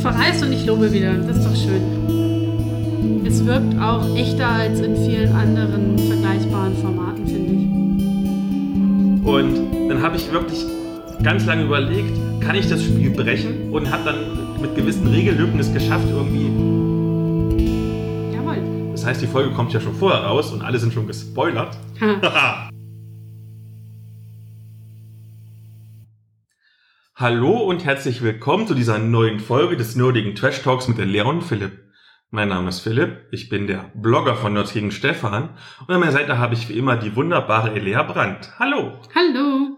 verreist und ich lobe wieder. Das ist doch schön. Es wirkt auch echter als in vielen anderen vergleichbaren Formaten, finde ich. Und dann habe ich wirklich ganz lange überlegt, kann ich das Spiel brechen und habe dann mit gewissen Regellücken es geschafft, irgendwie. Jawohl. Das heißt, die Folge kommt ja schon vorher raus und alle sind schon gespoilert. Hallo und herzlich willkommen zu dieser neuen Folge des nerdigen Trash Talks mit der Leon und Philipp. Mein Name ist Philipp, ich bin der Blogger von Nerds gegen Stefan und an meiner Seite habe ich wie immer die wunderbare Elea Brandt. Hallo! Hallo.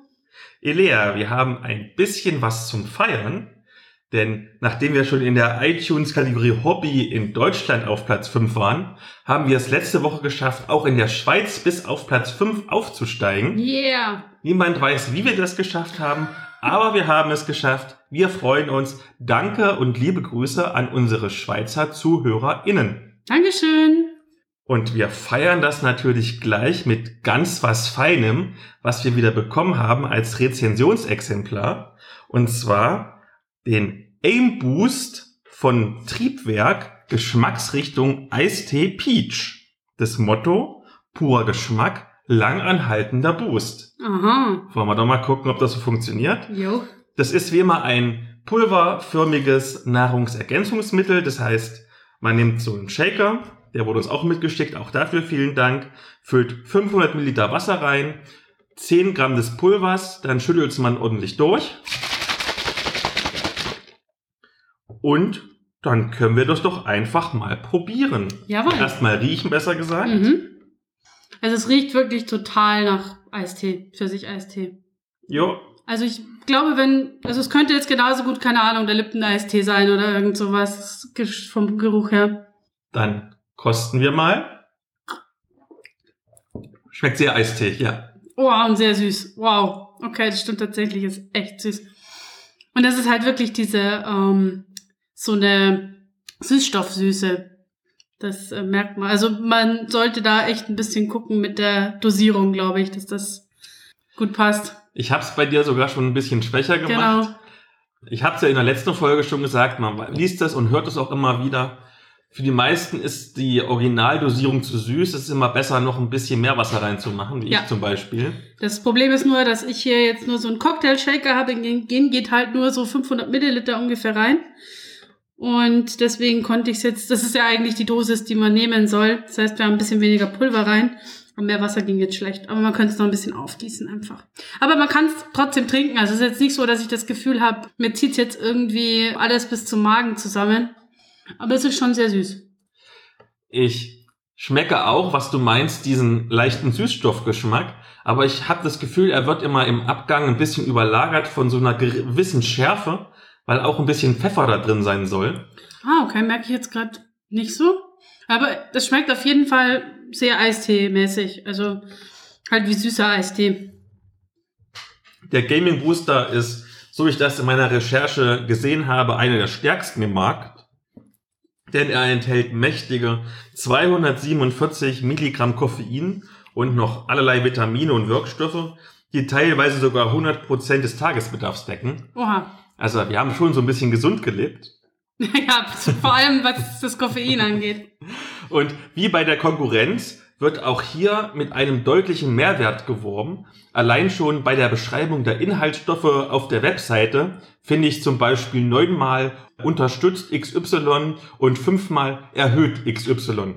Elea, wir haben ein bisschen was zum Feiern, denn nachdem wir schon in der iTunes-Kategorie Hobby in Deutschland auf Platz 5 waren, haben wir es letzte Woche geschafft, auch in der Schweiz bis auf Platz 5 aufzusteigen. Yeah. Niemand weiß, wie wir das geschafft haben, aber wir haben es geschafft. Wir freuen uns. Danke und liebe Grüße an unsere Schweizer ZuhörerInnen. Dankeschön. Und wir feiern das natürlich gleich mit ganz was Feinem, was wir wieder bekommen haben als Rezensionsexemplar. Und zwar den Aim Boost von Triebwerk Geschmacksrichtung Eistee Peach. Das Motto, purer Geschmack, langanhaltender Boost. Aha. Wollen wir doch mal gucken, ob das so funktioniert? Jo. Das ist wie immer ein pulverförmiges Nahrungsergänzungsmittel. Das heißt, man nimmt so einen Shaker, der wurde uns auch mitgeschickt, auch dafür vielen Dank, füllt 500 Milliliter Wasser rein, 10 Gramm des Pulvers, dann schüttelt man ordentlich durch. Und dann können wir das doch einfach mal probieren. Jawohl. Erstmal riechen, besser gesagt. Mhm. Also es riecht wirklich total nach Eistee, Pfirsich-Eistee. Jo, Also ich glaube, wenn, also es könnte jetzt genauso gut, keine Ahnung, der Lipton-Eistee sein oder irgend sowas vom Geruch her. dann kosten wir mal. Schmeckt sehr Eistee, ja. Wow, und sehr süß. Wow. Okay, das stimmt tatsächlich, ist echt süß. Und das ist halt wirklich diese, ähm, so eine Süßstoffsüße. Das äh, merkt man. Also man sollte da echt ein bisschen gucken mit der Dosierung, glaube ich, dass das gut passt. Ich habe es bei dir sogar schon ein bisschen schwächer gemacht. Genau. Ich habe es ja in der letzten Folge schon gesagt, man liest das und hört es auch immer wieder. Für die meisten ist die Originaldosierung zu süß. Es ist immer besser, noch ein bisschen mehr Wasser reinzumachen, wie Ja. ich zum Beispiel. Das Problem ist nur, dass ich hier jetzt nur so einen Cocktail-Shaker habe. In den geht halt nur so 500 Milliliter ungefähr rein. Und deswegen konnte ich es jetzt, das ist ja eigentlich die Dosis, die man nehmen soll. Das heißt, wir haben ein bisschen weniger Pulver rein. Und mehr Wasser ging jetzt schlecht. Aber man könnte es noch ein bisschen aufgießen einfach. Aber man kann es trotzdem trinken. Also es ist jetzt nicht so, dass ich das Gefühl habe, mir zieht jetzt irgendwie alles bis zum Magen zusammen. Aber es ist schon sehr süß. Ich schmecke auch, was du meinst, diesen leichten Süßstoffgeschmack. Aber ich habe das Gefühl, er wird immer im Abgang ein bisschen überlagert von so einer gewissen Schärfe, weil auch ein bisschen Pfeffer da drin sein soll. Ah, okay, merke ich jetzt gerade nicht so. Aber das schmeckt auf jeden Fall sehr Eistee-mäßig. Also halt wie süßer Eistee. Der Gaming Booster ist, so wie ich das in meiner Recherche gesehen habe, einer der stärksten im Markt. Denn er enthält mächtige 247 Milligramm Koffein und noch allerlei Vitamine und Wirkstoffe, die teilweise sogar 100% des Tagesbedarfs decken. Oha. Also wir haben schon so ein bisschen gesund gelebt. ja, vor allem was das Koffein angeht. Und wie bei der Konkurrenz wird auch hier mit einem deutlichen Mehrwert geworben. Allein schon bei der Beschreibung der Inhaltsstoffe auf der Webseite finde ich zum Beispiel neunmal unterstützt XY und fünfmal erhöht XY.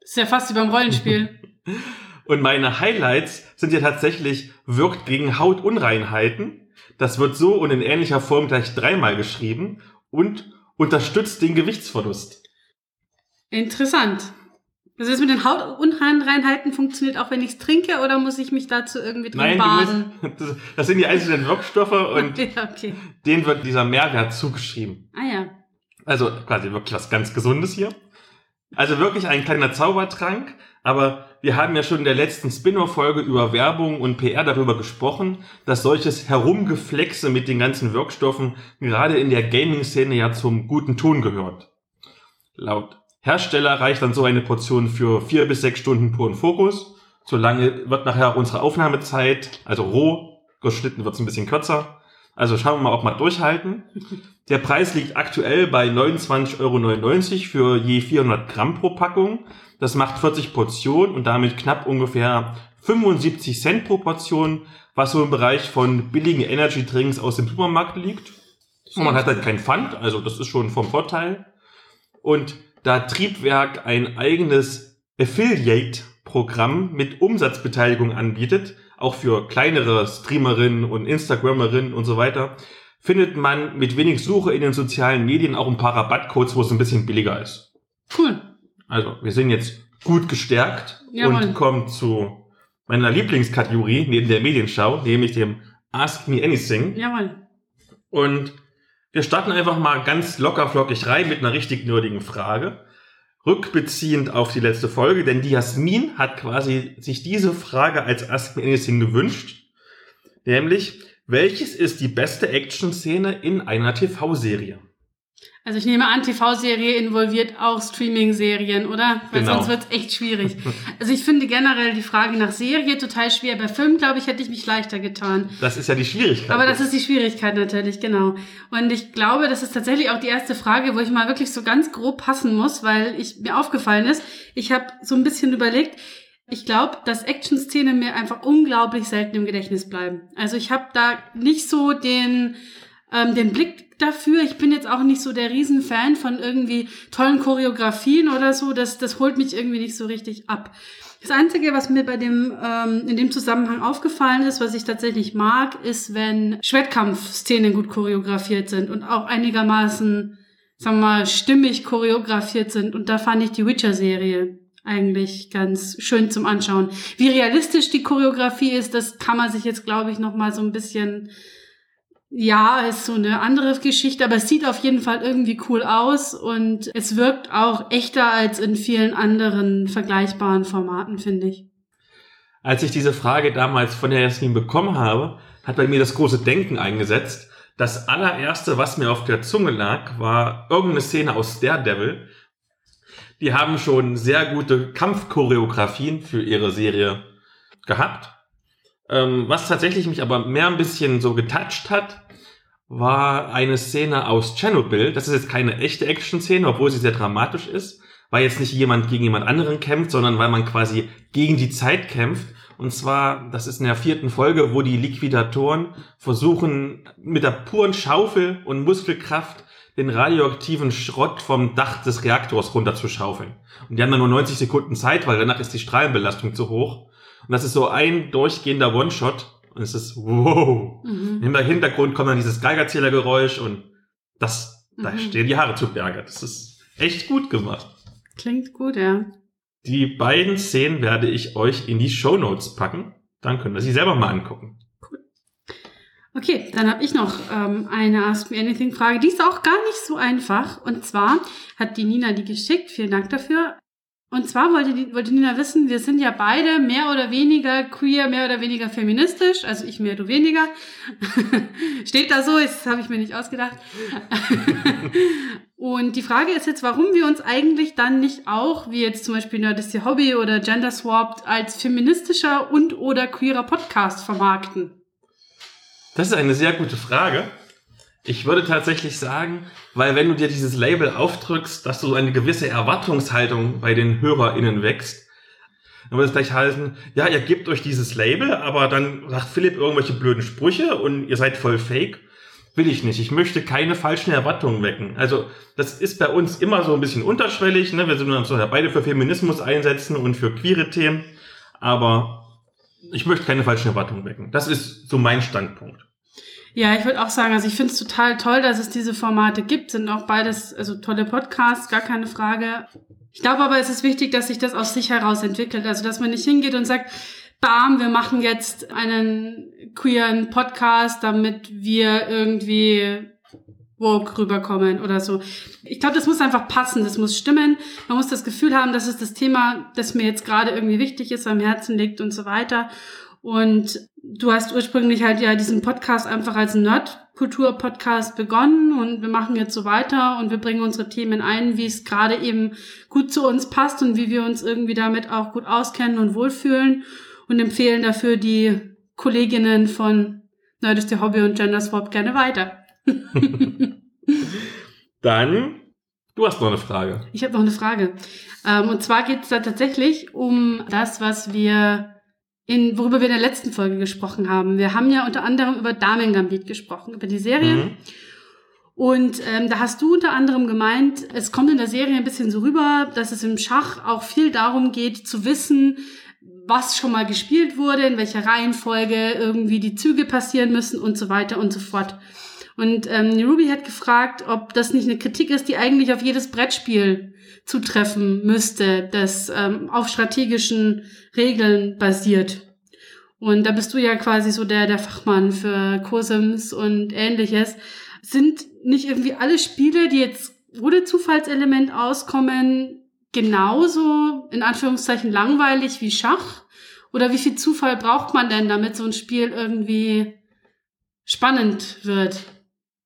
Das ist ja fast wie beim Rollenspiel. Und meine Highlights sind ja tatsächlich wirkt gegen Hautunreinheiten. Das wird so und in ähnlicher Form gleich dreimal geschrieben und unterstützt den Gewichtsverlust. Interessant. Also das mit den Hautunreinheiten funktioniert auch, wenn ich es trinke, oder muss ich mich dazu irgendwie drin Nein, baden? musst, das, sind die einzelnen Wirkstoffe und okay. denen wird dieser Mehrwert zugeschrieben. Ah ja. Also quasi wirklich was ganz Gesundes hier. Also wirklich ein kleiner Zaubertrank, aber wir haben ja schon in der letzten Spin-off-Folge über Werbung und PR darüber gesprochen, dass solches Herumgeflexe mit den ganzen Wirkstoffen gerade in der Gaming-Szene ja zum guten Ton gehört. Laut Hersteller reicht dann so eine Portion für vier bis sechs Stunden puren Fokus. Solange wird nachher unsere Aufnahmezeit, also roh, geschnitten wird es ein bisschen kürzer. Also schauen wir mal, ob wir durchhalten. Der Preis liegt aktuell bei 29,99 Euro für je 400 Gramm pro Packung. Das macht 40 Portionen und damit knapp ungefähr 75 Cent pro Portion, was so im Bereich von billigen Energy Drinks aus dem Supermarkt liegt. Und man hat halt kein Pfand, also das ist schon vom Vorteil. Und da Triebwerk ein eigenes Affiliate-Programm mit Umsatzbeteiligung anbietet, auch für kleinere Streamerinnen und Instagrammerinnen und so weiter, findet man mit wenig Suche in den sozialen Medien auch ein paar Rabattcodes, wo es ein bisschen billiger ist. Cool. Also, wir sind jetzt gut gestärkt Jawohl. und kommen zu meiner Lieblingskategorie neben der Medienschau, nämlich dem Ask Me Anything. Jawohl. Und wir starten einfach mal ganz locker flockig rein mit einer richtig nerdigen Frage. Rückbeziehend auf die letzte Folge, denn die Jasmin hat quasi sich diese Frage als Ask Me Anything gewünscht. Nämlich, welches ist die beste Action-Szene in einer TV-Serie? Also ich nehme an, TV-Serie involviert auch Streaming-Serien, oder? Weil Genau. sonst wird's echt schwierig. Also ich finde generell die Frage nach Serie total schwer. Bei Film, glaube ich, hätte ich mich leichter getan. Das ist ja die Schwierigkeit. Aber das ist die Schwierigkeit natürlich, genau. Und ich glaube, das ist tatsächlich auch die erste Frage, wo ich mal wirklich so ganz grob passen muss, weil ich mir aufgefallen ist, ich habe so ein bisschen überlegt, ich glaube, dass Action-Szenen mir einfach unglaublich selten im Gedächtnis bleiben. Also ich habe da nicht so den, ähm, den Blick dafür. Ich bin jetzt auch nicht so der Riesenfan von irgendwie tollen Choreografien oder so. Das, das holt mich irgendwie nicht so richtig ab. Das Einzige, was mir bei dem ähm, in dem Zusammenhang aufgefallen ist, was ich tatsächlich mag, ist, wenn Schwertkampfszenen gut choreografiert sind und auch einigermaßen, sagen wir mal, stimmig choreografiert sind. Und da fand ich die Witcher-Serie eigentlich ganz schön zum Anschauen. Wie realistisch die Choreografie ist, das kann man sich jetzt, glaube ich, noch mal so ein bisschen ja, ist so eine andere Geschichte, aber es sieht auf jeden Fall irgendwie cool aus und es wirkt auch echter als in vielen anderen vergleichbaren Formaten, finde ich. Als ich diese Frage damals von der Jasmin bekommen habe, hat bei mir das große Denken eingesetzt. Das allererste, was mir auf der Zunge lag, war irgendeine Szene aus Daredevil. Die haben schon sehr gute Kampfchoreografien für ihre Serie gehabt. Ähm, was tatsächlich mich aber mehr ein bisschen so getoucht hat, war eine Szene aus Chernobyl. Das ist jetzt keine echte Action-Szene, obwohl sie sehr dramatisch ist. Weil jetzt nicht jemand gegen jemand anderen kämpft, sondern weil man quasi gegen die Zeit kämpft. Und zwar, das ist in der vierten Folge, wo die Liquidatoren versuchen, mit der puren Schaufel und Muskelkraft den radioaktiven Schrott vom Dach des Reaktors runterzuschaufeln. Und die haben dann nur 90 Sekunden Zeit, weil danach ist die Strahlenbelastung zu hoch. Und das ist so ein durchgehender One-Shot. Und es ist wow. Mhm. Im Hintergrund kommt dann dieses Geigerzählergeräusch und das, da Mhm. stehen die Haare zu Berge. Das ist echt gut gemacht. Klingt gut, ja. Die beiden Szenen werde ich euch in die Shownotes packen. Dann könnt ihr sie selber mal angucken. Okay, dann habe ich noch ähm, eine Ask Me Anything Frage. Die ist auch gar nicht so einfach. Und zwar hat die Nina die geschickt. Vielen Dank dafür. Und zwar wollte, wollte Nina wissen, wir sind ja beide mehr oder weniger queer, mehr oder weniger feministisch. Also ich mehr, du weniger. Steht da so, das habe ich mir nicht ausgedacht. Und die Frage ist jetzt, warum wir uns eigentlich dann nicht auch, wie jetzt zum Beispiel Nerdist Your Hobby oder Gender Swapped, als feministischer und oder queerer Podcast vermarkten. Das ist eine sehr gute Frage. Ich würde tatsächlich sagen, weil wenn du dir dieses Label aufdrückst, dass du eine gewisse Erwartungshaltung bei den HörerInnen wächst, dann würde es gleich heißen, ja, ihr gebt euch dieses Label, aber dann sagt Philipp irgendwelche blöden Sprüche und ihr seid voll fake. Will ich nicht. Ich möchte keine falschen Erwartungen wecken. Also, das ist bei uns immer so ein bisschen unterschwellig, ne? Wir sind uns ja beide für Feminismus einsetzen und für queere Themen. Aber ich möchte keine falschen Erwartungen wecken. Das ist so mein Standpunkt. Ja, ich würde auch sagen, also ich finde es total toll, dass es diese Formate gibt. Sind auch beides, also tolle Podcasts, gar keine Frage. Ich glaube aber, es ist wichtig, dass sich das aus sich heraus entwickelt. Also, dass man nicht hingeht und sagt, bam, wir machen jetzt einen queeren Podcast, damit wir irgendwie woke rüberkommen oder so. Ich glaube, das muss einfach passen, das muss stimmen. Man muss das Gefühl haben, das ist das Thema, das mir jetzt gerade irgendwie wichtig ist, am Herzen liegt und so weiter. Und du hast ursprünglich halt ja diesen Podcast einfach als Nerd-Kultur-Podcast begonnen und wir machen jetzt so weiter und wir bringen unsere Themen ein, wie es gerade eben gut zu uns passt und wie wir uns irgendwie damit auch gut auskennen und wohlfühlen und empfehlen dafür die Kolleginnen von Nerdist der Hobby und Gender Swap gerne weiter. Dann, du hast noch eine Frage. Ich habe noch eine Frage. Ähm, und zwar geht es da tatsächlich um das, was wir in, worüber wir in der letzten Folge gesprochen haben. Wir haben ja unter anderem über Damen Gambit gesprochen, über die Serie. Mhm. Und ähm, da hast du unter anderem gemeint, es kommt in der Serie ein bisschen so rüber, dass es im Schach auch viel darum geht, zu wissen, was schon mal gespielt wurde, in welcher Reihenfolge irgendwie die Züge passieren müssen und so weiter und so fort. Und ähm, Ruby hat gefragt, ob das nicht eine Kritik ist, die eigentlich auf jedes Brettspiel zutreffen müsste, das ähm, auf strategischen Regeln basiert. Und da bist du ja quasi so der, der Fachmann für Cosims und ähnliches. Sind nicht irgendwie alle Spiele, die jetzt ohne Zufallselement auskommen, genauso in Anführungszeichen langweilig wie Schach? Oder wie viel Zufall braucht man denn, damit so ein Spiel irgendwie spannend wird?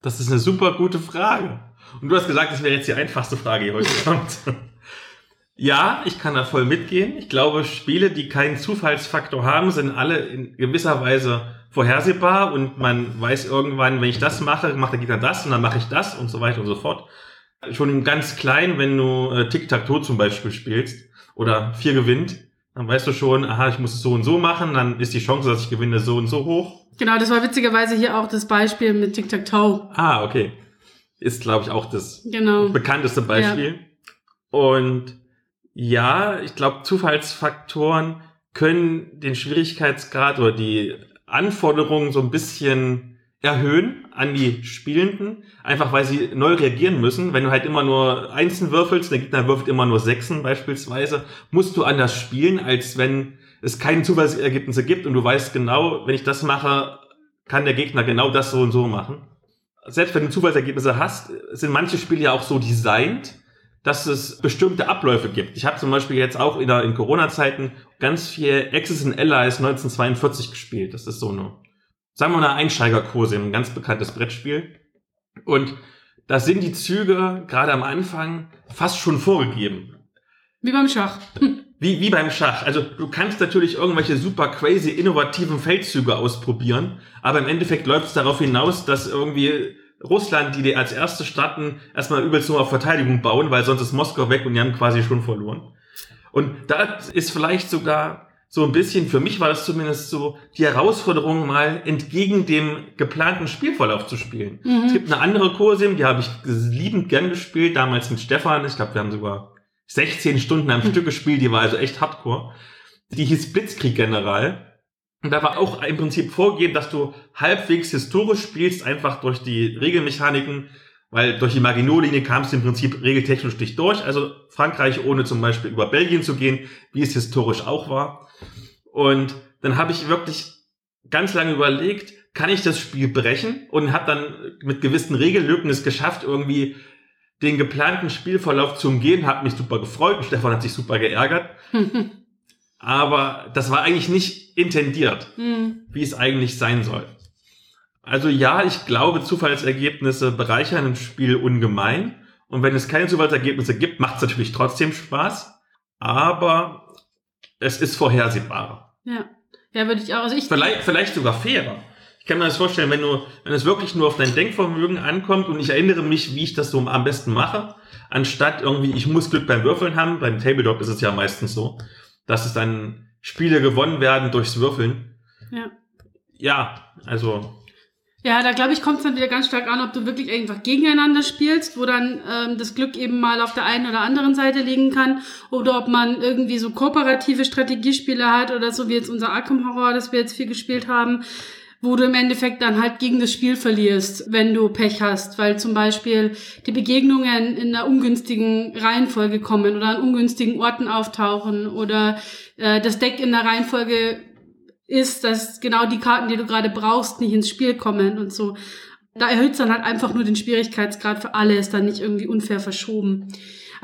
Das ist eine super gute Frage. Und du hast gesagt, das wäre jetzt die einfachste Frage, die heute kommt. ja, ich kann da voll mitgehen. Ich glaube, Spiele, die keinen Zufallsfaktor haben, sind alle in gewisser Weise vorhersehbar und man weiß irgendwann, wenn ich das mache, macht der Gegner das und dann mache ich das und so weiter und so fort. Schon ganz klein, wenn du äh, Tic-Tac-Toe zum Beispiel spielst oder vier gewinnt, dann weißt du schon, aha, ich muss es so und so machen, dann ist die Chance, dass ich gewinne, so und so hoch. Genau, das war witzigerweise hier auch das Beispiel mit Tic-Tac-Toe. Ah, okay. Ist, glaube ich, auch das genau. bekannteste Beispiel. Ja. Und ja, ich glaube, Zufallsfaktoren können den Schwierigkeitsgrad oder die Anforderungen so ein bisschen erhöhen an die Spielenden, einfach weil sie neu reagieren müssen. Wenn du halt immer nur Einsen würfelst, der Gegner würfelt immer nur Sechsen beispielsweise, musst du anders spielen, als wenn es keine Zufallsergebnisse gibt und du weißt genau, wenn ich das mache, kann der Gegner genau das so und so machen. Selbst wenn du Zufallsergebnisse hast, sind manche Spiele ja auch so designt, dass es bestimmte Abläufe gibt. Ich habe zum Beispiel jetzt auch in, in Corona-Zeiten ganz viel Axis and Allies 1942 gespielt. Das ist so eine sagen wir mal, eine Einsteigerkurse, ein ganz bekanntes Brettspiel. Und da sind die Züge gerade am Anfang fast schon vorgegeben. Wie beim Schach. Wie, wie beim Schach. Also du kannst natürlich irgendwelche super crazy innovativen Feldzüge ausprobieren, aber im Endeffekt läuft es darauf hinaus, dass irgendwie Russland, die die als erste starten, erstmal übelst nur auf Verteidigung bauen, weil sonst ist Moskau weg und die haben quasi schon verloren. Und da ist vielleicht sogar so ein bisschen, für mich war das zumindest so, die Herausforderung mal entgegen dem geplanten Spielverlauf zu spielen. Mhm. Es gibt eine andere Kursim, die habe ich liebend gern gespielt, damals mit Stefan. Ich glaube, wir haben sogar 16 Stunden am. Stück gespielt, die war also echt hardcore. Die hieß Blitzkrieg-General. Und da war auch im Prinzip vorgegeben, dass du halbwegs historisch spielst, einfach durch die Regelmechaniken, weil durch die Maginot-Linie kamst du im Prinzip regeltechnisch nicht durch. Also Frankreich ohne zum Beispiel über Belgien zu gehen, wie es historisch auch war. Und dann habe ich wirklich ganz lange überlegt, kann ich das Spiel brechen? Und habe dann mit gewissen Regellücken es geschafft, irgendwie den geplanten Spielverlauf zu umgehen. Hat mich super gefreut und Stefan hat sich super geärgert. Aber das war eigentlich nicht intendiert, mhm. wie es eigentlich sein soll. Also ja, ich glaube, Zufallsergebnisse bereichern ein Spiel ungemein. Und wenn es keine Zufallsergebnisse gibt, macht es natürlich trotzdem Spaß. Aber es ist vorhersehbarer. Ja. Ja, würde ich auch. Also ich vielleicht, vielleicht sogar fairer. Ich kann mir das vorstellen, wenn du, wenn es wirklich nur auf dein Denkvermögen ankommt und ich erinnere mich, wie ich das so am besten mache, anstatt irgendwie, ich muss Glück beim Würfeln haben, beim Tabletop ist es ja meistens so, dass es dann Spiele gewonnen werden durchs Würfeln. Ja. Ja, also ja, da glaube ich, kommt es dann wieder ganz stark an, ob du wirklich einfach gegeneinander spielst, wo dann ähm, das Glück eben mal auf der einen oder anderen Seite liegen kann, oder ob man irgendwie so kooperative Strategiespiele hat oder so wie jetzt unser Arkham Horror, das wir jetzt viel gespielt haben, wo du im Endeffekt dann halt gegen das Spiel verlierst, wenn du Pech hast, weil zum Beispiel die Begegnungen in einer ungünstigen Reihenfolge kommen oder an ungünstigen Orten auftauchen oder äh, das Deck in der Reihenfolge ist, dass genau die Karten, die du gerade brauchst, nicht ins Spiel kommen und so. Da erhöht es dann halt einfach nur den Schwierigkeitsgrad für alle, ist dann nicht irgendwie unfair verschoben.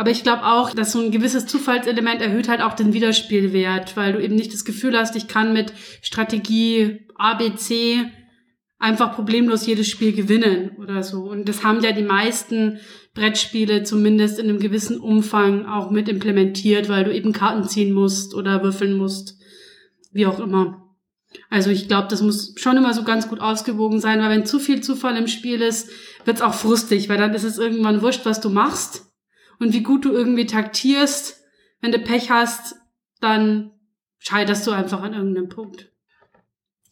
Aber ich glaube auch, dass so ein gewisses Zufallselement erhöht halt auch den Wiederspielwert, weil du eben nicht das Gefühl hast, ich kann mit Strategie ABC einfach problemlos jedes Spiel gewinnen oder so. Und das haben ja die meisten Brettspiele zumindest in einem gewissen Umfang auch mit implementiert, weil du eben Karten ziehen musst oder würfeln musst. Wie auch immer. Also ich glaube, das muss schon immer so ganz gut ausgewogen sein, weil wenn zu viel Zufall im Spiel ist, wird's auch frustig, weil dann ist es irgendwann wurscht, was du machst und wie gut du irgendwie taktierst. Wenn du Pech hast, dann scheiterst du einfach an irgendeinem Punkt.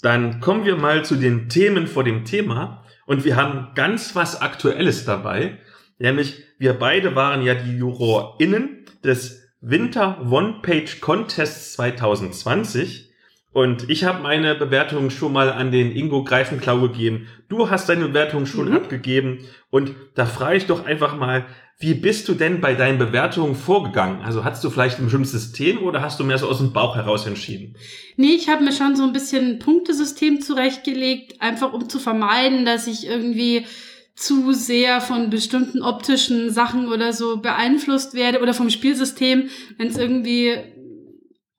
Dann kommen wir mal zu den Themen vor dem Thema. Und wir haben ganz was Aktuelles dabei. Nämlich, wir beide waren ja die JurorInnen des Winter One-Page Contests 2020. Und ich habe meine Bewertung schon mal an den Ingo Greifenklau gegeben. Du hast deine Bewertung schon mhm. abgegeben. Und da frage ich doch einfach mal, wie bist du denn bei deinen Bewertungen vorgegangen? Also hast du vielleicht ein bestimmtes System oder hast du mehr so aus dem Bauch heraus entschieden? Nee, ich habe mir schon so ein bisschen ein Punktesystem zurechtgelegt, einfach um zu vermeiden, dass ich irgendwie zu sehr von bestimmten optischen Sachen oder so beeinflusst werde oder vom Spielsystem, wenn es irgendwie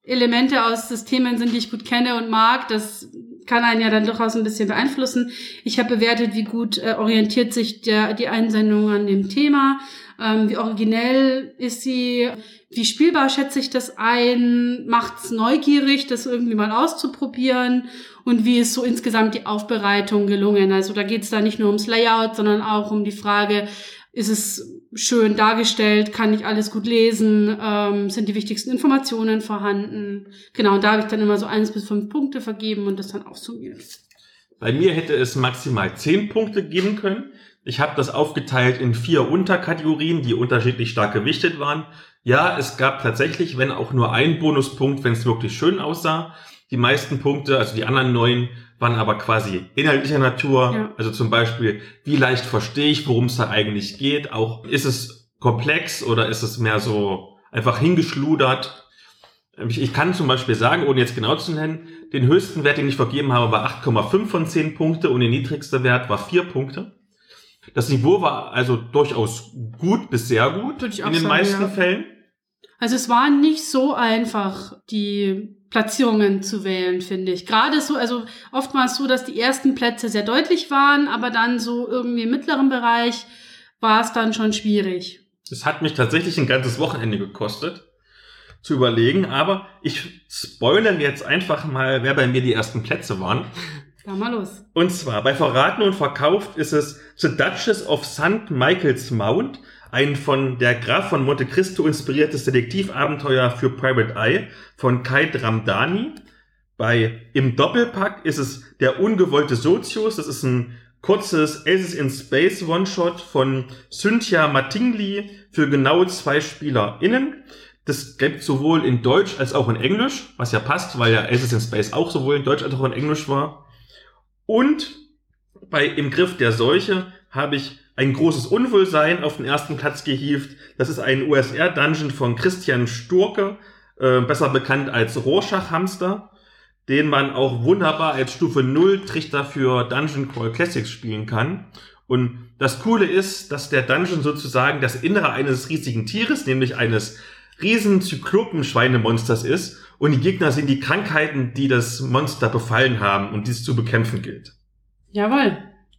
Elemente aus Systemen sind, die ich gut kenne und mag, das kann einen ja dann durchaus ein bisschen beeinflussen. Ich habe bewertet, wie gut äh, orientiert sich der, die Einsendung an dem Thema, ähm, wie originell ist sie, wie spielbar schätze ich das ein, macht's neugierig, das irgendwie mal auszuprobieren und wie ist so insgesamt die Aufbereitung gelungen. Also da geht's da nicht nur ums Layout, sondern auch um die Frage, ist es schön dargestellt, kann ich alles gut lesen, ähm, sind die wichtigsten Informationen vorhanden. Genau, und da habe ich dann immer so eins bis fünf Punkte vergeben und das dann aufsummiert. Bei mir hätte es maximal zehn Punkte geben können. Ich habe das aufgeteilt in vier Unterkategorien, die unterschiedlich stark gewichtet waren. Ja, es gab tatsächlich, wenn auch nur ein Bonuspunkt, wenn es wirklich schön aussah. Die meisten Punkte, also die anderen neun, waren aber quasi inhaltlicher Natur. Ja. Also zum Beispiel, wie leicht verstehe ich, worum es da eigentlich geht. Auch ist es komplex oder ist es mehr so einfach hingeschludert. Ich, ich kann zum Beispiel sagen, ohne jetzt genau zu nennen, den höchsten Wert, den ich vergeben habe, war 8,5 von 10 Punkte und der niedrigste Wert war 4 Punkte. Das Niveau war also durchaus gut bis sehr gut in den sagen, meisten ja. Fällen. Also es war nicht so einfach, die Platzierungen zu wählen, finde ich. Gerade so, also oftmals so, dass die ersten Plätze sehr deutlich waren, aber dann so irgendwie im mittleren Bereich war es dann schon schwierig. Es hat mich tatsächlich ein ganzes Wochenende gekostet zu überlegen, aber ich spoilern jetzt einfach mal, wer bei mir die ersten Plätze waren. Da mal los. Und zwar bei Verraten und Verkauft ist es The Duchess of St. Michael's Mount ein von der Graf von Monte Cristo inspiriertes Detektivabenteuer für Private Eye von Kai Dramdani. Bei Im Doppelpack ist es Der ungewollte Sozius. Das ist ein kurzes Aces in Space One-Shot von Cynthia Mattingly für genau zwei SpielerInnen. Das gibt sowohl in Deutsch als auch in Englisch, was ja passt, weil ja Aces in Space auch sowohl in Deutsch als auch in Englisch war. Und bei Im Griff der Seuche habe ich ein großes Unwohlsein auf den ersten Platz gehievt. Das ist ein USR-Dungeon von Christian Sturke, äh, besser bekannt als Rorschach-Hamster, den man auch wunderbar als Stufe 0 Trichter für Dungeon Crawl Classics spielen kann. Und das Coole ist, dass der Dungeon sozusagen das Innere eines riesigen Tieres, nämlich eines riesen Zyklopen-Schweinemonsters ist. Und die Gegner sind die Krankheiten, die das Monster befallen haben und die es zu bekämpfen gilt. Jawohl.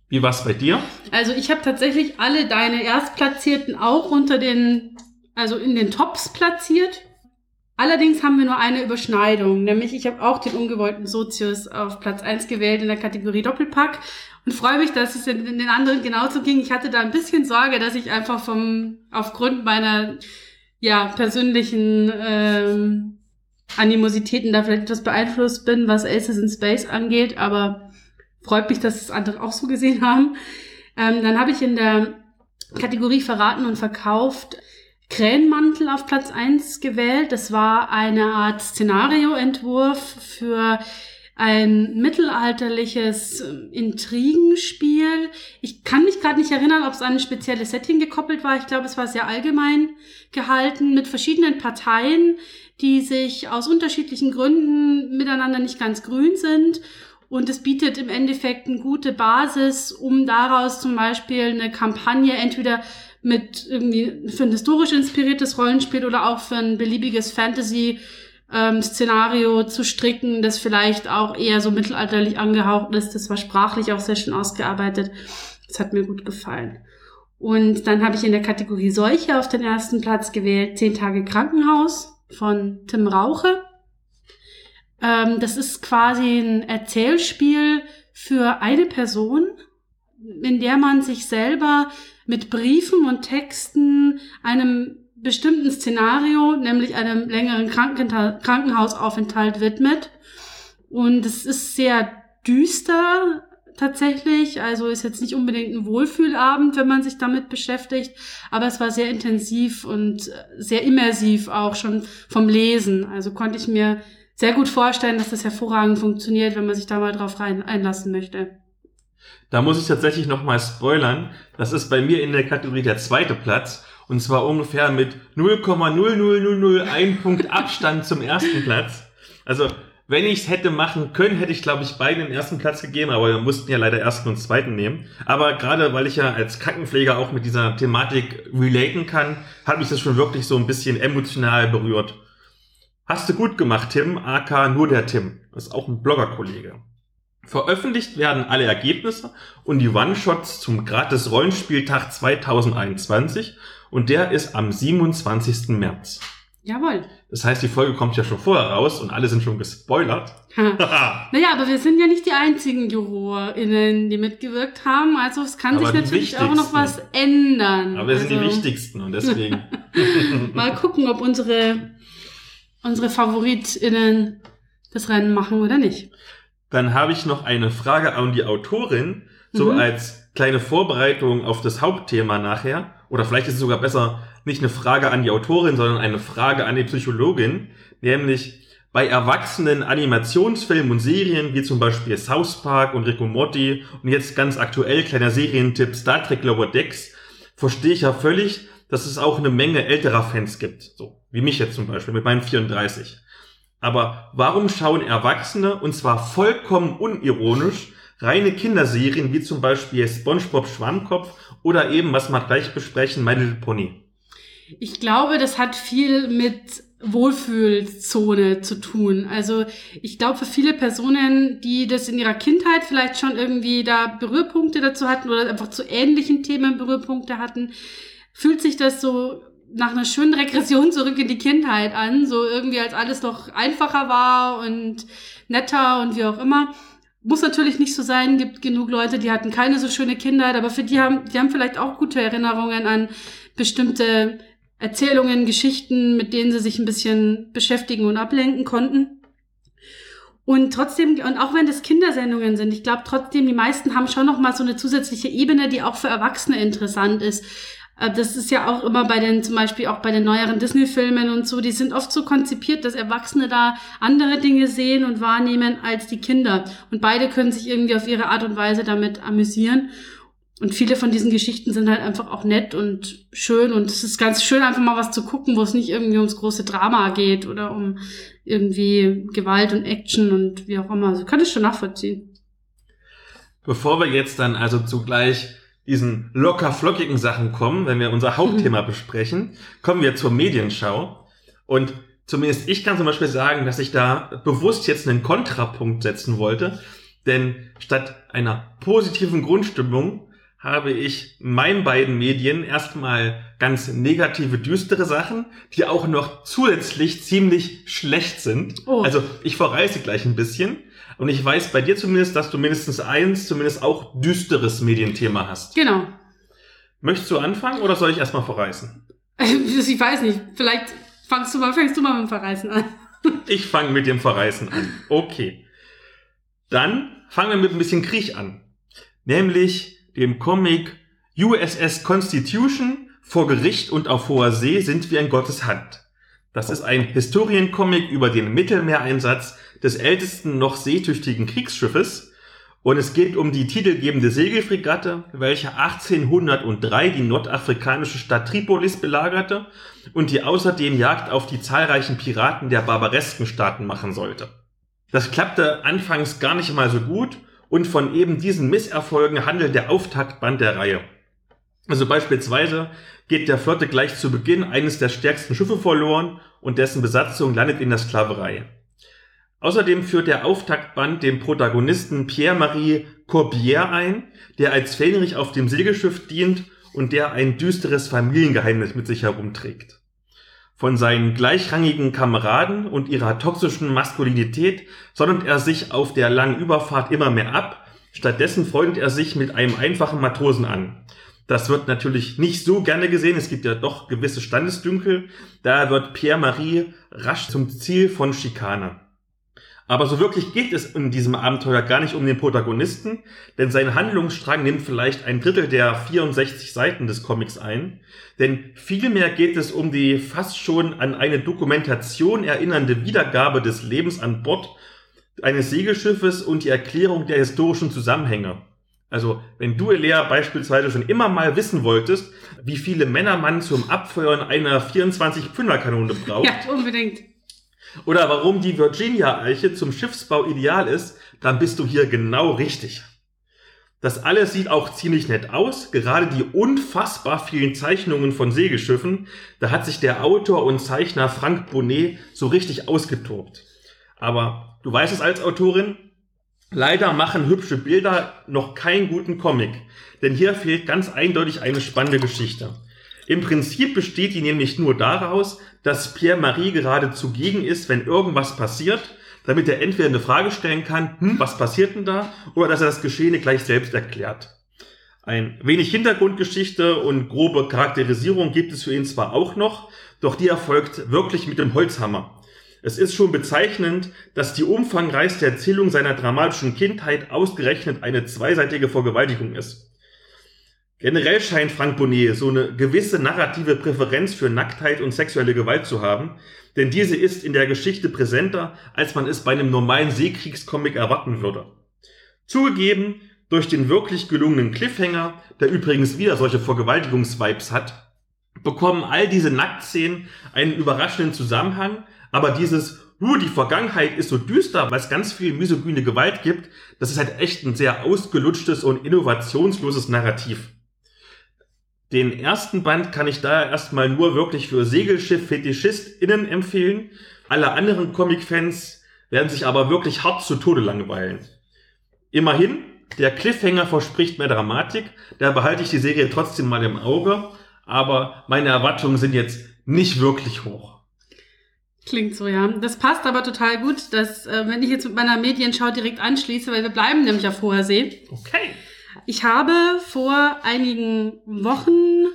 Wie war's bei dir? Also ich habe tatsächlich alle deine Erstplatzierten auch unter den, also in den Tops platziert. Allerdings haben wir nur eine Überschneidung, nämlich ich habe auch den ungewollten Sozius auf Platz eins gewählt in der Kategorie Doppelpack und freue mich, dass es in den anderen genauso ging. Ich hatte da ein bisschen Sorge, dass ich einfach vom aufgrund meiner ja persönlichen ähm, Animositäten da vielleicht etwas beeinflusst bin, was Aces in Space angeht, aber freut mich, dass es andere auch so gesehen haben. Ähm, dann habe ich in der Kategorie Verraten und Verkauft Krähenmantel auf Platz eins gewählt. Das war eine Art Szenarioentwurf für ein mittelalterliches ähm, Intrigenspiel. Ich kann mich gerade nicht erinnern, ob es an ein spezielles Setting gekoppelt war. Ich glaube, es war sehr allgemein gehalten mit verschiedenen Parteien, die sich aus unterschiedlichen Gründen miteinander nicht ganz grün sind und es bietet im Endeffekt eine gute Basis, um daraus zum Beispiel eine Kampagne entweder mit irgendwie für ein historisch inspiriertes Rollenspiel oder auch für ein beliebiges Fantasy ähm, Szenario zu stricken, das vielleicht auch eher so mittelalterlich angehaucht ist. Das war sprachlich auch sehr schön ausgearbeitet. Das hat mir gut gefallen. Und dann habe ich in der Kategorie Seuche auf den ersten Platz gewählt Zehn Tage Krankenhaus von Tim Rauche. Ähm, das ist quasi ein Erzählspiel für eine Person, in der man sich selber mit Briefen und Texten einem bestimmten Szenario, nämlich einem längeren Krankenhausaufenthalt widmet. Und es ist sehr düster tatsächlich. Also ist jetzt nicht unbedingt ein Wohlfühlabend, wenn man sich damit beschäftigt. Aber es war sehr intensiv und sehr immersiv auch schon vom Lesen. Also konnte ich mir sehr gut vorstellen, dass das hervorragend funktioniert, wenn man sich da mal drauf rein einlassen möchte. Da muss ich tatsächlich nochmal spoilern. Das ist bei mir in der Kategorie der zweite Platz. Und zwar ungefähr mit 0,00001 Punkt Abstand zum ersten Platz. Also, wenn ich es hätte machen können, hätte ich, glaube ich, beiden den ersten Platz gegeben, aber wir mussten ja leider ersten und zweiten nehmen. Aber gerade weil ich ja als Krankenpfleger auch mit dieser Thematik relaten kann, hat mich das schon wirklich so ein bisschen emotional berührt. Hast du gut gemacht, Tim, aka nur der Tim. Das ist auch ein Bloggerkollege. Veröffentlicht werden alle Ergebnisse und die One-Shots zum gratis Rollenspieltag 2021 und der ist am 27. März. Jawohl. Das heißt, die Folge kommt ja schon vorher raus und alle sind schon gespoilert. naja, aber wir sind ja nicht die einzigen JurorInnen, die mitgewirkt haben. Also es kann aber sich natürlich auch noch was ändern. Aber wir also. sind die also wichtigsten und deswegen. Mal gucken, ob unsere unsere FavoritInnen das Rennen machen oder nicht. Dann habe ich noch eine Frage an die Autorin, so mhm. als kleine Vorbereitung auf das Hauptthema nachher. Oder vielleicht ist es sogar besser, nicht eine Frage an die Autorin, sondern eine Frage an die Psychologin, nämlich bei erwachsenen Animationsfilmen und Serien, wie zum Beispiel South Park und Rick und Morty und jetzt ganz aktuell kleiner Serientipp Star Trek Lower Decks, verstehe ich ja völlig, dass es auch eine Menge älterer Fans gibt. So. Wie mich jetzt zum Beispiel mit meinen 34. Aber warum schauen Erwachsene, und zwar vollkommen unironisch, reine Kinderserien wie zum Beispiel SpongeBob Schwammkopf oder eben, was wir gleich besprechen, My Little Pony? Ich glaube, das hat viel mit Wohlfühlzone zu tun. Also ich glaube, für viele Personen, die das in ihrer Kindheit vielleicht schon irgendwie da Berührpunkte dazu hatten oder einfach zu ähnlichen Themen Berührpunkte hatten, fühlt sich das so nach einer schönen Regression zurück in die Kindheit an, so irgendwie als alles noch einfacher war und netter und wie auch immer. Muss natürlich nicht so sein, gibt genug Leute, die hatten keine so schöne Kindheit, aber für die haben, die haben vielleicht auch gute Erinnerungen an bestimmte Erzählungen, Geschichten, mit denen sie sich ein bisschen beschäftigen und ablenken konnten. Und trotzdem, und auch wenn das Kindersendungen sind, ich glaube trotzdem, die meisten haben schon noch mal so eine zusätzliche Ebene, die auch für Erwachsene interessant ist. Äh, das ist ja auch immer bei den, zum Beispiel auch bei den neueren Disney-Filmen und so, die sind oft so konzipiert, dass Erwachsene da andere Dinge sehen und wahrnehmen als die Kinder. Und beide können sich irgendwie auf ihre Art und Weise damit amüsieren. Und viele von diesen Geschichten sind halt einfach auch nett und schön. Und es ist ganz schön, einfach mal was zu gucken, wo es nicht irgendwie ums große Drama geht oder um irgendwie Gewalt und Action und wie auch immer. Also kann ich schon nachvollziehen. Bevor wir jetzt dann also zugleich diesen locker flockigen Sachen kommen, wenn wir unser Hauptthema mhm. besprechen, kommen wir zur Medienschau. Und zumindest ich kann zum Beispiel sagen, dass ich da bewusst jetzt einen Kontrapunkt setzen wollte. Denn statt einer positiven Grundstimmung habe ich meinen beiden Medien erstmal ganz negative, düstere Sachen, die auch noch zusätzlich ziemlich schlecht sind. Oh. Also ich verreise gleich ein bisschen. Und ich weiß bei dir zumindest, dass du mindestens eins, zumindest auch düsteres Medienthema hast. Genau. Möchtest du anfangen oder soll ich erstmal verreisen? Ich weiß nicht. Vielleicht fangst du mal, fängst du mal mit dem Verreisen an. Ich fange mit dem Verreisen an. Okay. Dann fangen wir mit ein bisschen Krieg an. Nämlich dem Comic USS Constitution vor Gericht und auf hoher See sind wir in Gottes Hand. Das ist ein Historiencomic über den Mittelmeereinsatz des ältesten noch seetüchtigen Kriegsschiffes und es geht um die titelgebende Segelfregatte, welche 1803 die nordafrikanische Stadt Tripolis belagerte und die außerdem Jagd auf die zahlreichen Piraten der barbaresken Staaten machen sollte. Das klappte anfangs gar nicht mal so gut und von eben diesen Misserfolgen handelt der Auftaktband der Reihe. Also beispielsweise geht der Flotte gleich zu Beginn eines der stärksten Schiffe verloren und dessen Besatzung landet in der Sklaverei. Außerdem führt der Auftaktband den Protagonisten Pierre-Marie Corbière ein, der als Fähnrich auf dem Segelschiff dient und der ein düsteres Familiengeheimnis mit sich herumträgt. Von seinen gleichrangigen Kameraden und ihrer toxischen Maskulinität sondert er sich auf der langen Überfahrt immer mehr ab. Stattdessen freundet er sich mit einem einfachen Matrosen an. Das wird natürlich nicht so gerne gesehen. Es gibt ja doch gewisse Standesdünkel. Da wird Pierre-Marie rasch zum Ziel von Schikane. Aber so wirklich geht es in diesem Abenteuer gar nicht um den Protagonisten, denn sein Handlungsstrang nimmt vielleicht ein Drittel der 64 Seiten des Comics ein. Denn vielmehr geht es um die fast schon an eine Dokumentation erinnernde Wiedergabe des Lebens an Bord eines Segelschiffes und die Erklärung der historischen Zusammenhänge. Also, wenn du, Elea, beispielsweise schon immer mal wissen wolltest, wie viele Männer man zum Abfeuern einer 24-Pfünder-Kanone braucht. Ja, unbedingt oder warum die Virginia-Eiche zum Schiffsbau ideal ist, dann bist du hier genau richtig. Das alles sieht auch ziemlich nett aus, gerade die unfassbar vielen Zeichnungen von Segelschiffen, da hat sich der Autor und Zeichner Frank Bonnet so richtig ausgetobt. Aber du weißt es als Autorin, leider machen hübsche Bilder noch keinen guten Comic, denn hier fehlt ganz eindeutig eine spannende Geschichte. Im Prinzip besteht die nämlich nur daraus, dass Pierre-Marie gerade zugegen ist, wenn irgendwas passiert, damit er entweder eine Frage stellen kann, hm, was passiert denn da, oder dass er das Geschehene gleich selbst erklärt. Ein wenig Hintergrundgeschichte und grobe Charakterisierung gibt es für ihn zwar auch noch, doch die erfolgt wirklich mit dem Holzhammer. Es ist schon bezeichnend, dass die umfangreichste Erzählung seiner dramatischen Kindheit ausgerechnet eine zweiseitige Vergewaltigung ist. Generell scheint Frank Bonnet so eine gewisse narrative Präferenz für Nacktheit und sexuelle Gewalt zu haben, denn diese ist in der Geschichte präsenter, als man es bei einem normalen Seekriegscomic erwarten würde. Zugegeben, durch den wirklich gelungenen Cliffhanger, der übrigens wieder solche Vergewaltigungsvibes hat, bekommen all diese Nacktszenen einen überraschenden Zusammenhang, aber dieses nur die Vergangenheit ist so düster, weil es ganz viel misogyne Gewalt gibt, das ist halt echt ein sehr ausgelutschtes und innovationsloses Narrativ. Den ersten Band kann ich daher erstmal nur wirklich für Segelschiff-FetischistInnen empfehlen. Alle anderen Comic-Fans werden sich aber wirklich hart zu Tode langweilen. Immerhin, der Cliffhanger verspricht mehr Dramatik, da behalte ich die Serie trotzdem mal im Auge, aber meine Erwartungen sind jetzt nicht wirklich hoch. Klingt so, ja. Das passt aber total gut, dass, äh, wenn ich jetzt mit meiner Medienschau direkt anschließe, weil wir bleiben nämlich auf hoher See. Okay. Ich habe vor einigen Wochen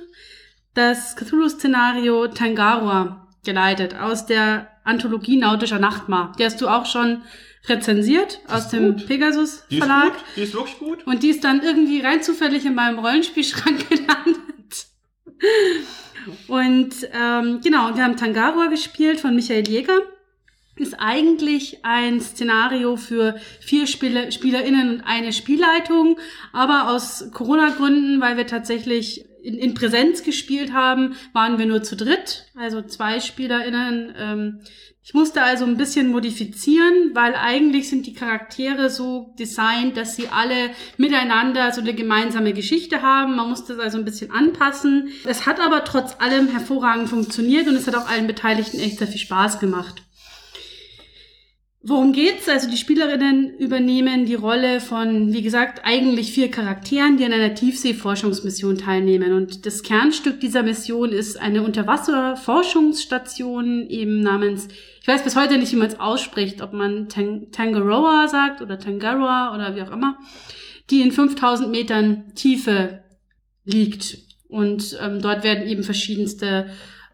das Cthulhu-Szenario Tangaroa geleitet aus der Anthologie Nautischer Nachtmar. Die hast du auch schon rezensiert aus dem gut. Pegasus die Verlag. Ist gut. Die ist wirklich gut. Und die ist dann irgendwie rein zufällig in meinem Rollenspielschrank gelandet. Und ähm, genau, wir haben Tangaroa gespielt von Michael Jäger ist eigentlich ein Szenario für vier Spieler, SpielerInnen und eine Spielleitung. Aber aus Corona-Gründen, weil wir tatsächlich in, in, Präsenz gespielt haben, waren wir nur zu dritt, also zwei SpielerInnen. Ähm, ich musste also ein bisschen modifizieren, weil eigentlich sind die Charaktere so designt, dass sie alle miteinander so eine gemeinsame Geschichte haben. Man musste es also ein bisschen anpassen. Es hat aber trotz allem hervorragend funktioniert und es hat auch allen Beteiligten echt sehr viel Spaß gemacht. Worum geht's? Also die Spielerinnen übernehmen die Rolle von, wie gesagt, eigentlich vier Charakteren, die an einer Tiefseeforschungsmission teilnehmen. Und das Kernstück dieser Mission ist eine Unterwasserforschungsstation eben namens, ich weiß bis heute nicht, wie man es ausspricht, ob man Tang Tangaroa sagt oder Tangaroa oder wie auch immer, die in 5000 Metern Tiefe liegt. Und ähm, dort werden eben verschiedenste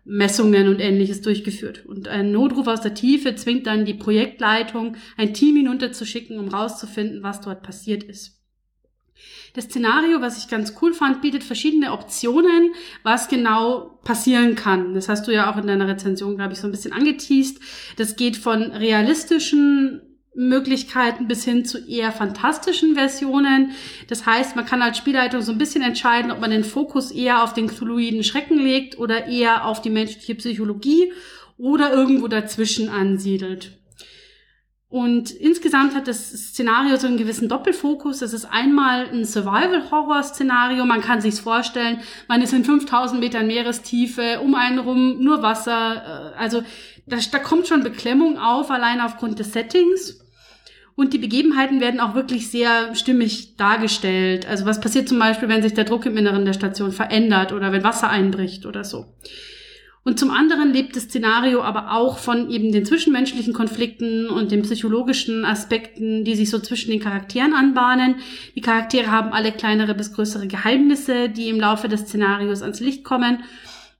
Messungen und ähnliches durchgeführt. Und ein Notruf aus der Tiefe zwingt dann die Projektleitung, ein Team hinunterzuschicken, um rauszufinden, was dort passiert ist. Das Szenario, was ich ganz cool fand, bietet verschiedene Optionen, was genau passieren kann. Das hast du ja auch in deiner Rezension, glaube ich, so ein bisschen angeteased. Das geht von realistischen Möglichkeiten bis hin zu eher fantastischen Versionen. Das heißt, man kann als Spielleitung so ein bisschen entscheiden, ob man den Fokus eher auf den Cthulhuiden Schrecken legt oder eher auf die menschliche Psychologie oder irgendwo dazwischen ansiedelt. Und insgesamt hat das Szenario so einen gewissen Doppelfokus. Das ist einmal ein Survival-Horror-Szenario. Man kann sich's vorstellen, man ist in 5000 Metern Meerestiefe, um einen rum nur Wasser. Äh, also da, da kommt schon Beklemmung auf, allein aufgrund des Settings. Und die Begebenheiten werden auch wirklich sehr stimmig dargestellt. Also was passiert zum Beispiel, wenn sich der Druck im Inneren der Station verändert oder wenn Wasser einbricht oder so. Und zum anderen lebt das Szenario aber auch von eben den zwischenmenschlichen Konflikten und den psychologischen Aspekten, die sich so zwischen den Charakteren anbahnen. Die Charaktere haben alle kleinere bis größere Geheimnisse, die im Laufe des Szenarios ans Licht kommen.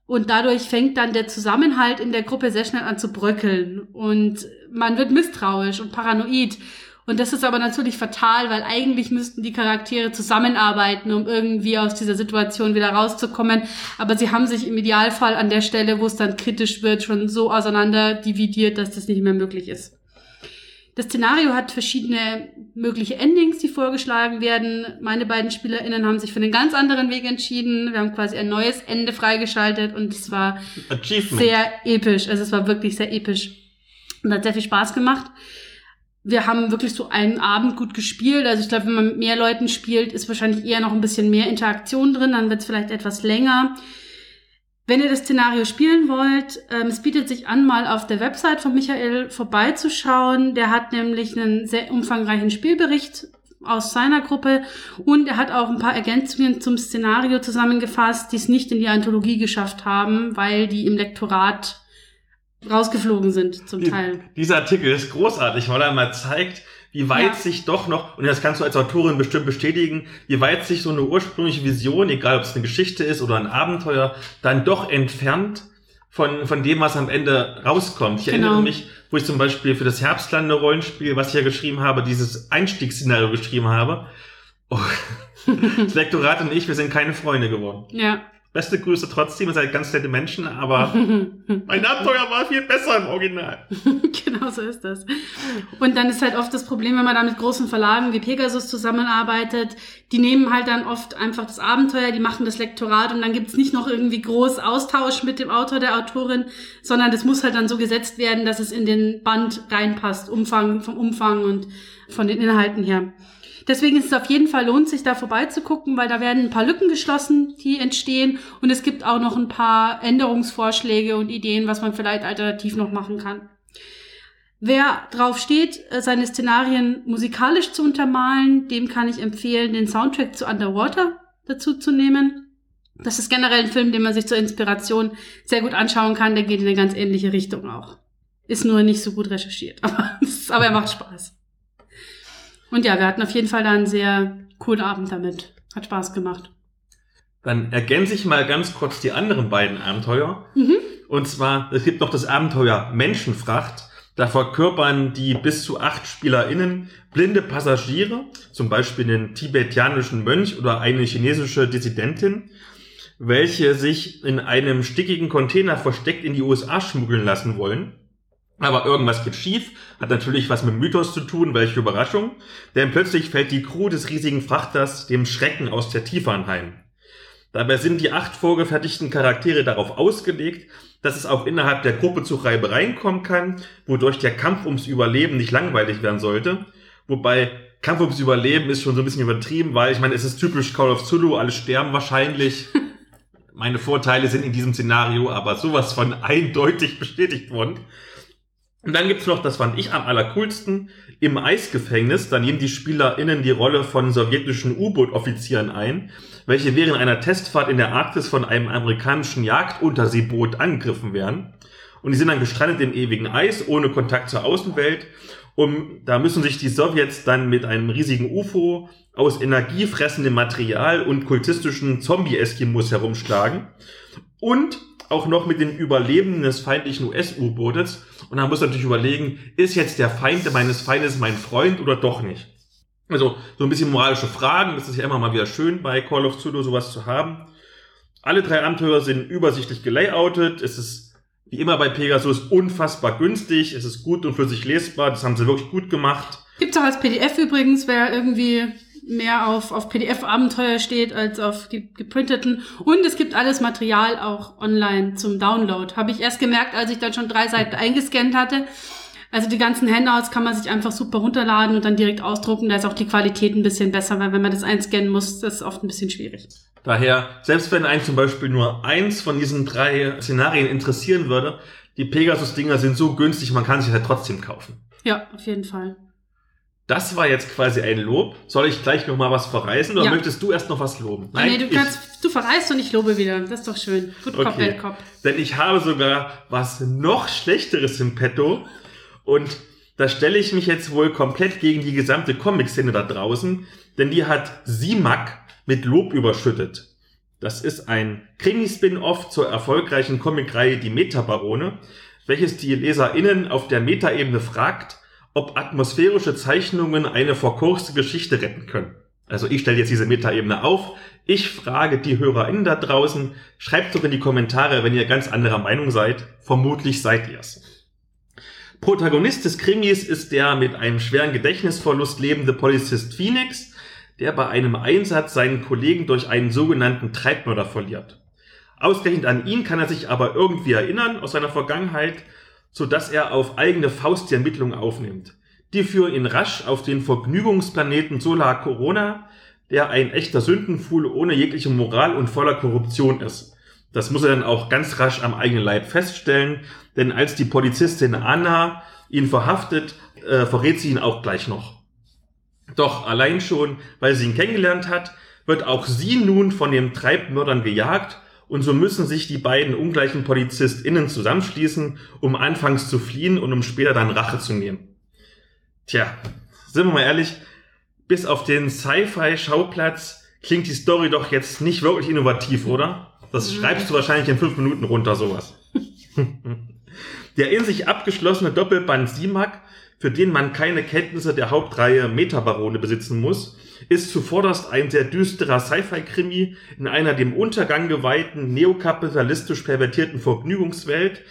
Und dadurch fängt dann der Zusammenhalt in der Gruppe sehr schnell an zu bröckeln. Und man wird misstrauisch und paranoid. Und das ist aber natürlich fatal, weil eigentlich müssten die Charaktere zusammenarbeiten, um irgendwie aus dieser Situation wieder rauszukommen. Aber sie haben sich im Idealfall an der Stelle, wo es dann kritisch wird, schon so auseinander dividiert, dass das nicht mehr möglich ist. Das Szenario hat verschiedene mögliche Endings, die vorgeschlagen werden. Meine beiden SpielerInnen haben sich für einen ganz anderen Weg entschieden. Wir haben quasi ein neues Ende freigeschaltet und es war sehr episch. Also es war wirklich sehr episch und hat sehr viel Spaß gemacht wir haben wirklich so einen Abend gut gespielt. Also ich glaube, wenn man mit mehr Leuten spielt, ist wahrscheinlich eher noch ein bisschen mehr Interaktion drin, dann wird es vielleicht etwas länger. Wenn ihr das Szenario spielen wollt, ähm, es bietet sich an, mal auf der Website von Michael vorbeizuschauen. Der hat nämlich einen sehr umfangreichen Spielbericht aus seiner Gruppe und er hat auch ein paar Ergänzungen zum Szenario zusammengefasst, die es nicht in die Anthologie geschafft haben, weil die im Lektorat rausgeflogen sind zum die, Teil. Dieser Artikel ist großartig, weil er mal zeigt, wie weit ja. sich doch noch, und das kannst du als Autorin bestimmt bestätigen, wie weit sich so eine ursprüngliche Vision, egal ob es eine Geschichte ist oder ein Abenteuer, dann doch entfernt von, von dem, was am Ende rauskommt. Ich genau. erinnere mich, wo ich zum Beispiel für das Herbstlande Rollenspiel, was ich ja geschrieben habe, dieses Einstiegsszenario geschrieben habe. Oh. das Lektorat und ich, wir sind keine Freunde geworden. Ja. Beste Grüße trotzdem, ihr seid ganz nette Menschen, aber mein Abenteuer war viel besser im Original. genau so ist das. Und dann ist halt oft das Problem, wenn man dann mit großen Verlagen wie Pegasus zusammenarbeitet, die nehmen halt dann oft einfach das Abenteuer, die machen das Lektorat und dann gibt's nicht noch irgendwie groß Austausch mit dem Autor, der Autorin, sondern das muss halt dann so gesetzt werden, dass es in den Band reinpasst, Umfang, vom Umfang und von den Inhalten her. Deswegen ist es auf jeden Fall lohnt, sich da vorbeizugucken, weil da werden ein paar Lücken geschlossen, die entstehen. Und es gibt auch noch ein paar Änderungsvorschläge und Ideen, was man vielleicht alternativ noch machen kann. Wer drauf steht, äh, seine Szenarien musikalisch zu untermalen, dem kann ich empfehlen, den Soundtrack zu Underwater dazu zu nehmen. Das ist generell ein Film, den man sich zur Inspiration sehr gut anschauen kann. Der geht in eine ganz ähnliche Richtung auch. Ist nur nicht so gut recherchiert, aber, aber er macht Spaß. Und ja, wir hatten auf jeden Fall da einen sehr coolen Abend damit. Hat Spaß gemacht. Dann ergänze ich mal ganz kurz die anderen beiden Abenteuer. Mhm. Und zwar, es gibt noch das Abenteuer Menschenfracht. Da verkörpern die bis zu acht SpielerInnen blinde Passagiere, zum Beispiel den tibetianischen Mönch oder eine chinesische Dissidentin, welche sich in einem stickigen Container versteckt in die USA schmuggeln lassen wollen. Aber irgendwas geht schief, hat natürlich was mit Mythos zu tun, welche Überraschung, denn plötzlich fällt die Crew des riesigen Frachters dem Schrecken aus der Tiefe anheim. Dabei sind die acht vorgefertigten Charaktere darauf ausgelegt, dass es auch innerhalb der Gruppe zu Reibereien kommen kann, wodurch der Kampf ums Überleben nicht langweilig werden sollte. Wobei Kampf ums Überleben ist schon so ein bisschen übertrieben, weil ich meine, es ist typisch Call of Zulu, alle sterben wahrscheinlich. Meine Vorteile sind in diesem Szenario aber sowas von eindeutig bestätigt worden. Und dann gibt's noch, das fand ich am allercoolsten, im Eisgefängnis, da nehmen die SpielerInnen die Rolle von sowjetischen U-Boot-Offizieren ein, welche während einer Testfahrt in der Arktis von einem amerikanischen Jagdunterseeboot angegriffen werden. Und die sind dann gestrandet im ewigen Eis, ohne Kontakt zur Außenwelt. Und da müssen sich die Sowjets dann mit einem riesigen UFO aus energiefressendem Material und kultistischen Zombie-Eskimos herumschlagen. Und auch noch mit den Überlebenden des feindlichen US-U-Bootes. Und dann muss natürlich überlegen, ist jetzt der Feind meines Feindes mein Freund oder doch nicht? Also so ein bisschen moralische Fragen. Das ist ja immer mal wieder schön bei Call of Duty sowas zu haben. Alle drei Abenteuer sind übersichtlich gelayoutet. Es ist wie immer bei Pegasus unfassbar günstig. Es ist gut und für sich lesbar. Das haben sie wirklich gut gemacht. Gibt's auch als PDF übrigens, wer irgendwie mehr auf, auf PDF-Abenteuer steht als auf die geprinteten. Und es gibt alles Material auch online zum Download. Habe ich erst gemerkt, als ich dann schon drei Seiten eingescannt hatte. Also die ganzen Handouts kann man sich einfach super runterladen und dann direkt ausdrucken. Da ist auch die Qualität ein bisschen besser, weil wenn man das einscannen muss, das ist oft ein bisschen schwierig. Daher, selbst wenn einen zum Beispiel nur eins von diesen drei Szenarien interessieren würde, die Pegasus-Dinger sind so günstig, man kann sich halt trotzdem kaufen. Ja, auf jeden Fall. Das war jetzt quasi ein Lob. Soll ich gleich noch mal was verreisen oder Ja. möchtest du erst noch was loben? Nein, nee, du kannst, du verreist und ich lobe wieder. Das ist doch schön. Gut Kopf, Okay. Bad Cop. Denn ich habe sogar was noch Schlechteres im Petto. Und da stelle ich mich jetzt wohl komplett gegen die gesamte Comic-Szene da draußen. Denn die hat Simak mit Lob überschüttet. Das ist ein Krimi-Spin-Off zur erfolgreichen Comicreihe Die Metabarone, welches die LeserInnen auf der Metaebene fragt, ob atmosphärische Zeichnungen eine verkorkste Geschichte retten können. Also ich stelle jetzt diese Metaebene auf. Ich frage die HörerInnen da draußen, schreibt doch in die Kommentare, wenn ihr ganz anderer Meinung seid. Vermutlich seid ihr's. Protagonist des Krimis ist der mit einem schweren Gedächtnisverlust lebende Polizist Phoenix, der bei einem Einsatz seinen Kollegen durch einen sogenannten Treibmörder verliert. Ausgerechnet an ihn kann er sich aber irgendwie erinnern aus seiner Vergangenheit, so dass er auf eigene Faust die Ermittlungen aufnimmt. Die führen ihn rasch auf den Vergnügungsplaneten Solar Corona, der ein echter Sündenfuhl ohne jegliche Moral und voller Korruption ist. Das muss er dann auch ganz rasch am eigenen Leib feststellen, denn als die Polizistin Anna ihn verhaftet, äh, verrät sie ihn auch gleich noch. Doch allein schon, weil sie ihn kennengelernt hat, wird auch sie nun von den Treibmördern gejagt und so müssen sich die beiden ungleichen PolizistInnen zusammenschließen, um anfangs zu fliehen und um später dann Rache zu nehmen. Tja, sind wir mal ehrlich, bis auf den Sci-Fi-Schauplatz klingt die Story doch jetzt nicht wirklich innovativ, oder? Das schreibst du wahrscheinlich in fünf Minuten runter, sowas. Der in sich abgeschlossene Doppelband Simak, für den man keine Kenntnisse der Hauptreihe Metabarone besitzen muss, ist zuvorderst ein sehr düsterer Sci-Fi-Krimi in einer dem Untergang geweihten, neokapitalistisch pervertierten Vergnügungswelt,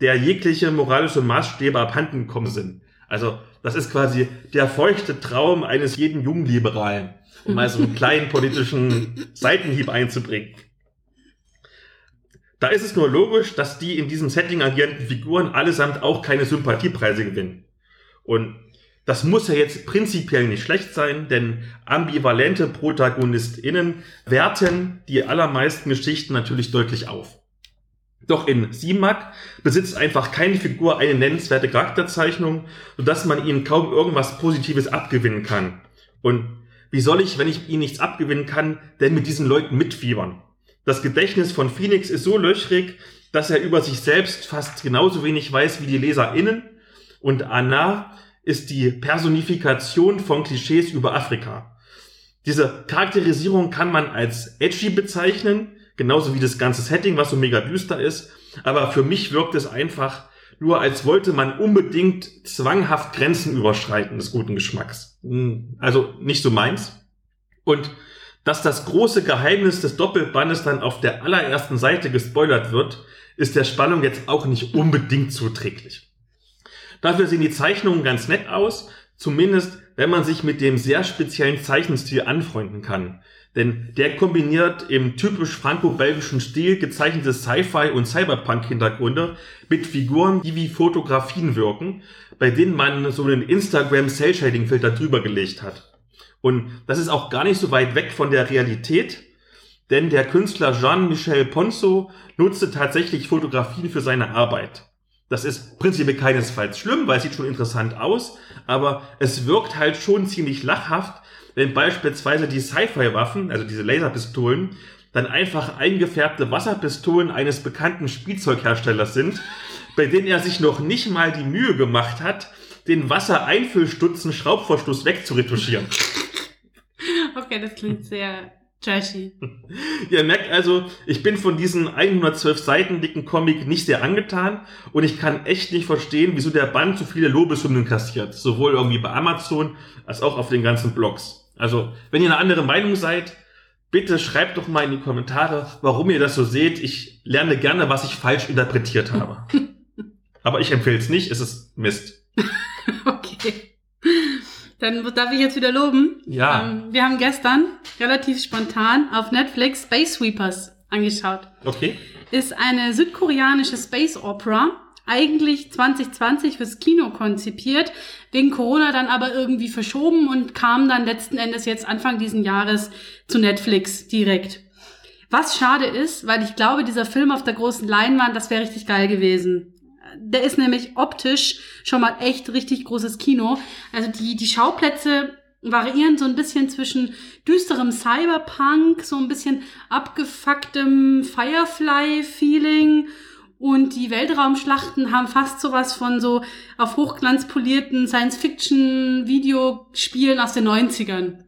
der jegliche moralische Maßstäbe abhanden gekommen sind. Also, das ist quasi der feuchte Traum eines jeden Jungliberalen, um mal so einen kleinen politischen Seitenhieb einzubringen. Da ist es nur logisch, dass die in diesem Setting agierenden Figuren allesamt auch keine Sympathiepreise gewinnen. Und das muss ja jetzt prinzipiell nicht schlecht sein, denn ambivalente ProtagonistInnen werten die allermeisten Geschichten natürlich deutlich auf. Doch in Simak besitzt einfach keine Figur eine nennenswerte Charakterzeichnung, sodass man ihnen kaum irgendwas Positives abgewinnen kann. Und wie soll ich, wenn ich ihnen nichts abgewinnen kann, denn mit diesen Leuten mitfiebern? Das Gedächtnis von Phoenix ist so löchrig, dass er über sich selbst fast genauso wenig weiß wie die LeserInnen. Und Anna ist die Personifikation von Klischees über Afrika. Diese Charakterisierung kann man als edgy bezeichnen, genauso wie das ganze Setting, was so mega düster ist. Aber für mich wirkt es einfach nur, als wollte man unbedingt zwanghaft Grenzen überschreiten des guten Geschmacks. Hm, Also nicht so meins. Und dass das große Geheimnis des Doppelbandes dann auf der allerersten Seite gespoilert wird, ist der Spannung jetzt auch nicht unbedingt zuträglich. Dafür sehen die Zeichnungen ganz nett aus, zumindest wenn man sich mit dem sehr speziellen Zeichenstil anfreunden kann. Denn der kombiniert im typisch franco-belgischen Stil gezeichnete Sci-Fi und Cyberpunk-Hintergründe mit Figuren, die wie Fotografien wirken, bei denen man so einen Instagram Cell-Shading-Filter drüber gelegt hat. Und das ist auch gar nicht so weit weg von der Realität, denn der Künstler Jean-Michel Ponceau nutzte tatsächlich Fotografien für seine Arbeit. Das ist prinzipiell keinesfalls schlimm, weil es sieht schon interessant aus, aber es wirkt halt schon ziemlich lachhaft, wenn beispielsweise die Sci-Fi-Waffen, also diese Laserpistolen, dann einfach eingefärbte Wasserpistolen eines bekannten Spielzeugherstellers sind, bei denen er sich noch nicht mal die Mühe gemacht hat, den Wassereinfüllstutzen Schraubverschluss wegzuretuschieren. Okay, das klingt sehr trashy. Ihr merkt also, ich bin von diesem 112 Seiten dicken Comic nicht sehr angetan und ich kann echt nicht verstehen, wieso der Band so viele Lobeshymnen kassiert. Sowohl irgendwie bei Amazon als auch auf den ganzen Blogs. Also, wenn ihr eine andere Meinung seid, bitte schreibt doch mal in die Kommentare, warum ihr das so seht. Ich lerne gerne, was ich falsch interpretiert habe. Aber ich empfehle es nicht, es ist Mist. Okay. Dann darf ich jetzt wieder loben. Ja. Ähm, wir haben gestern relativ spontan auf Netflix Space Sweepers angeschaut. Okay. Ist eine südkoreanische Space Opera. Eigentlich 2020 fürs Kino konzipiert, wegen Corona dann aber irgendwie verschoben und kam dann letzten Endes jetzt Anfang diesen Jahres zu Netflix direkt. Was schade ist, weil ich glaube, dieser Film auf der großen Leinwand, das wäre richtig geil gewesen. Der ist nämlich optisch schon mal echt richtig großes Kino. Also die, die Schauplätze variieren so ein bisschen zwischen düsterem Cyberpunk, so ein bisschen abgefucktem Firefly-Feeling und die Weltraumschlachten haben fast sowas von so auf Hochglanz polierten Science-Fiction-Videospielen aus den 90ern.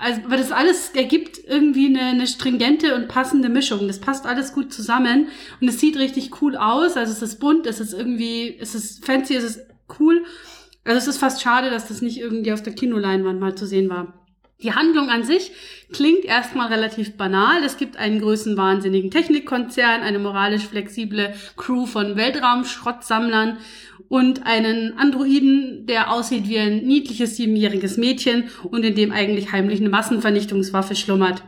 Also, aber das alles ergibt irgendwie eine, eine stringente und passende Mischung. Das passt alles gut zusammen und es sieht richtig cool aus. Also es ist bunt, es ist irgendwie, es ist fancy, es ist cool. Also es ist fast schade, dass das nicht irgendwie auf der Kinoleinwand mal zu sehen war. Die Handlung an sich klingt erstmal relativ banal. Es gibt einen größenwahnsinnigen Technikkonzern, eine moralisch flexible Crew von Weltraumschrottsammlern und einen Androiden, der aussieht wie ein niedliches siebenjähriges Mädchen und in dem eigentlich heimlich eine Massenvernichtungswaffe schlummert.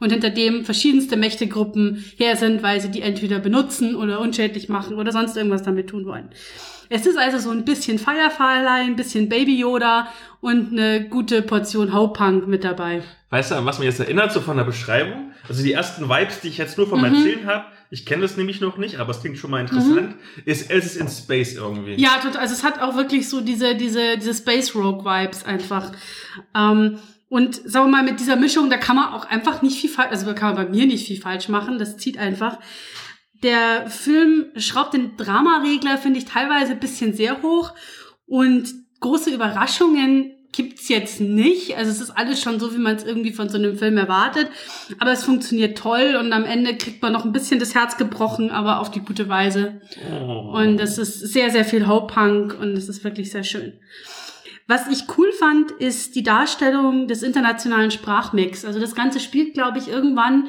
Und hinter dem verschiedenste Mächtegruppen her sind, weil sie die entweder benutzen oder unschädlich machen oder sonst irgendwas damit tun wollen. Es ist also so ein bisschen Firefly, ein bisschen Baby Yoda und eine gute Portion Haupunk mit dabei. Weißt du, an was mich jetzt erinnert, so von der Beschreibung? Also die ersten Vibes, die ich jetzt nur vom mhm. Erzählen habe, ich kenne das nämlich noch nicht, aber es klingt schon mal interessant, mhm. ist Es ist in Space irgendwie. Ja, total. Also es hat auch wirklich so diese, diese, diese Space Rogue Vibes einfach. Ähm, und sagen wir mal, mit dieser Mischung, da kann man auch einfach nicht viel falsch, also da kann man bei mir nicht viel falsch machen, das zieht einfach. Der Film schraubt den Dramaregler, finde ich, teilweise ein bisschen sehr hoch und große Überraschungen gibt's jetzt nicht. Also es ist alles schon so, wie man es irgendwie von so einem Film erwartet. Aber es funktioniert toll und am Ende kriegt man noch ein bisschen das Herz gebrochen, aber auf die gute Weise. Oh. Und es ist sehr, sehr viel Hope-Punk und es ist wirklich sehr schön. Was ich cool fand, ist die Darstellung des internationalen Sprachmix. Also das Ganze spielt, glaube ich, irgendwann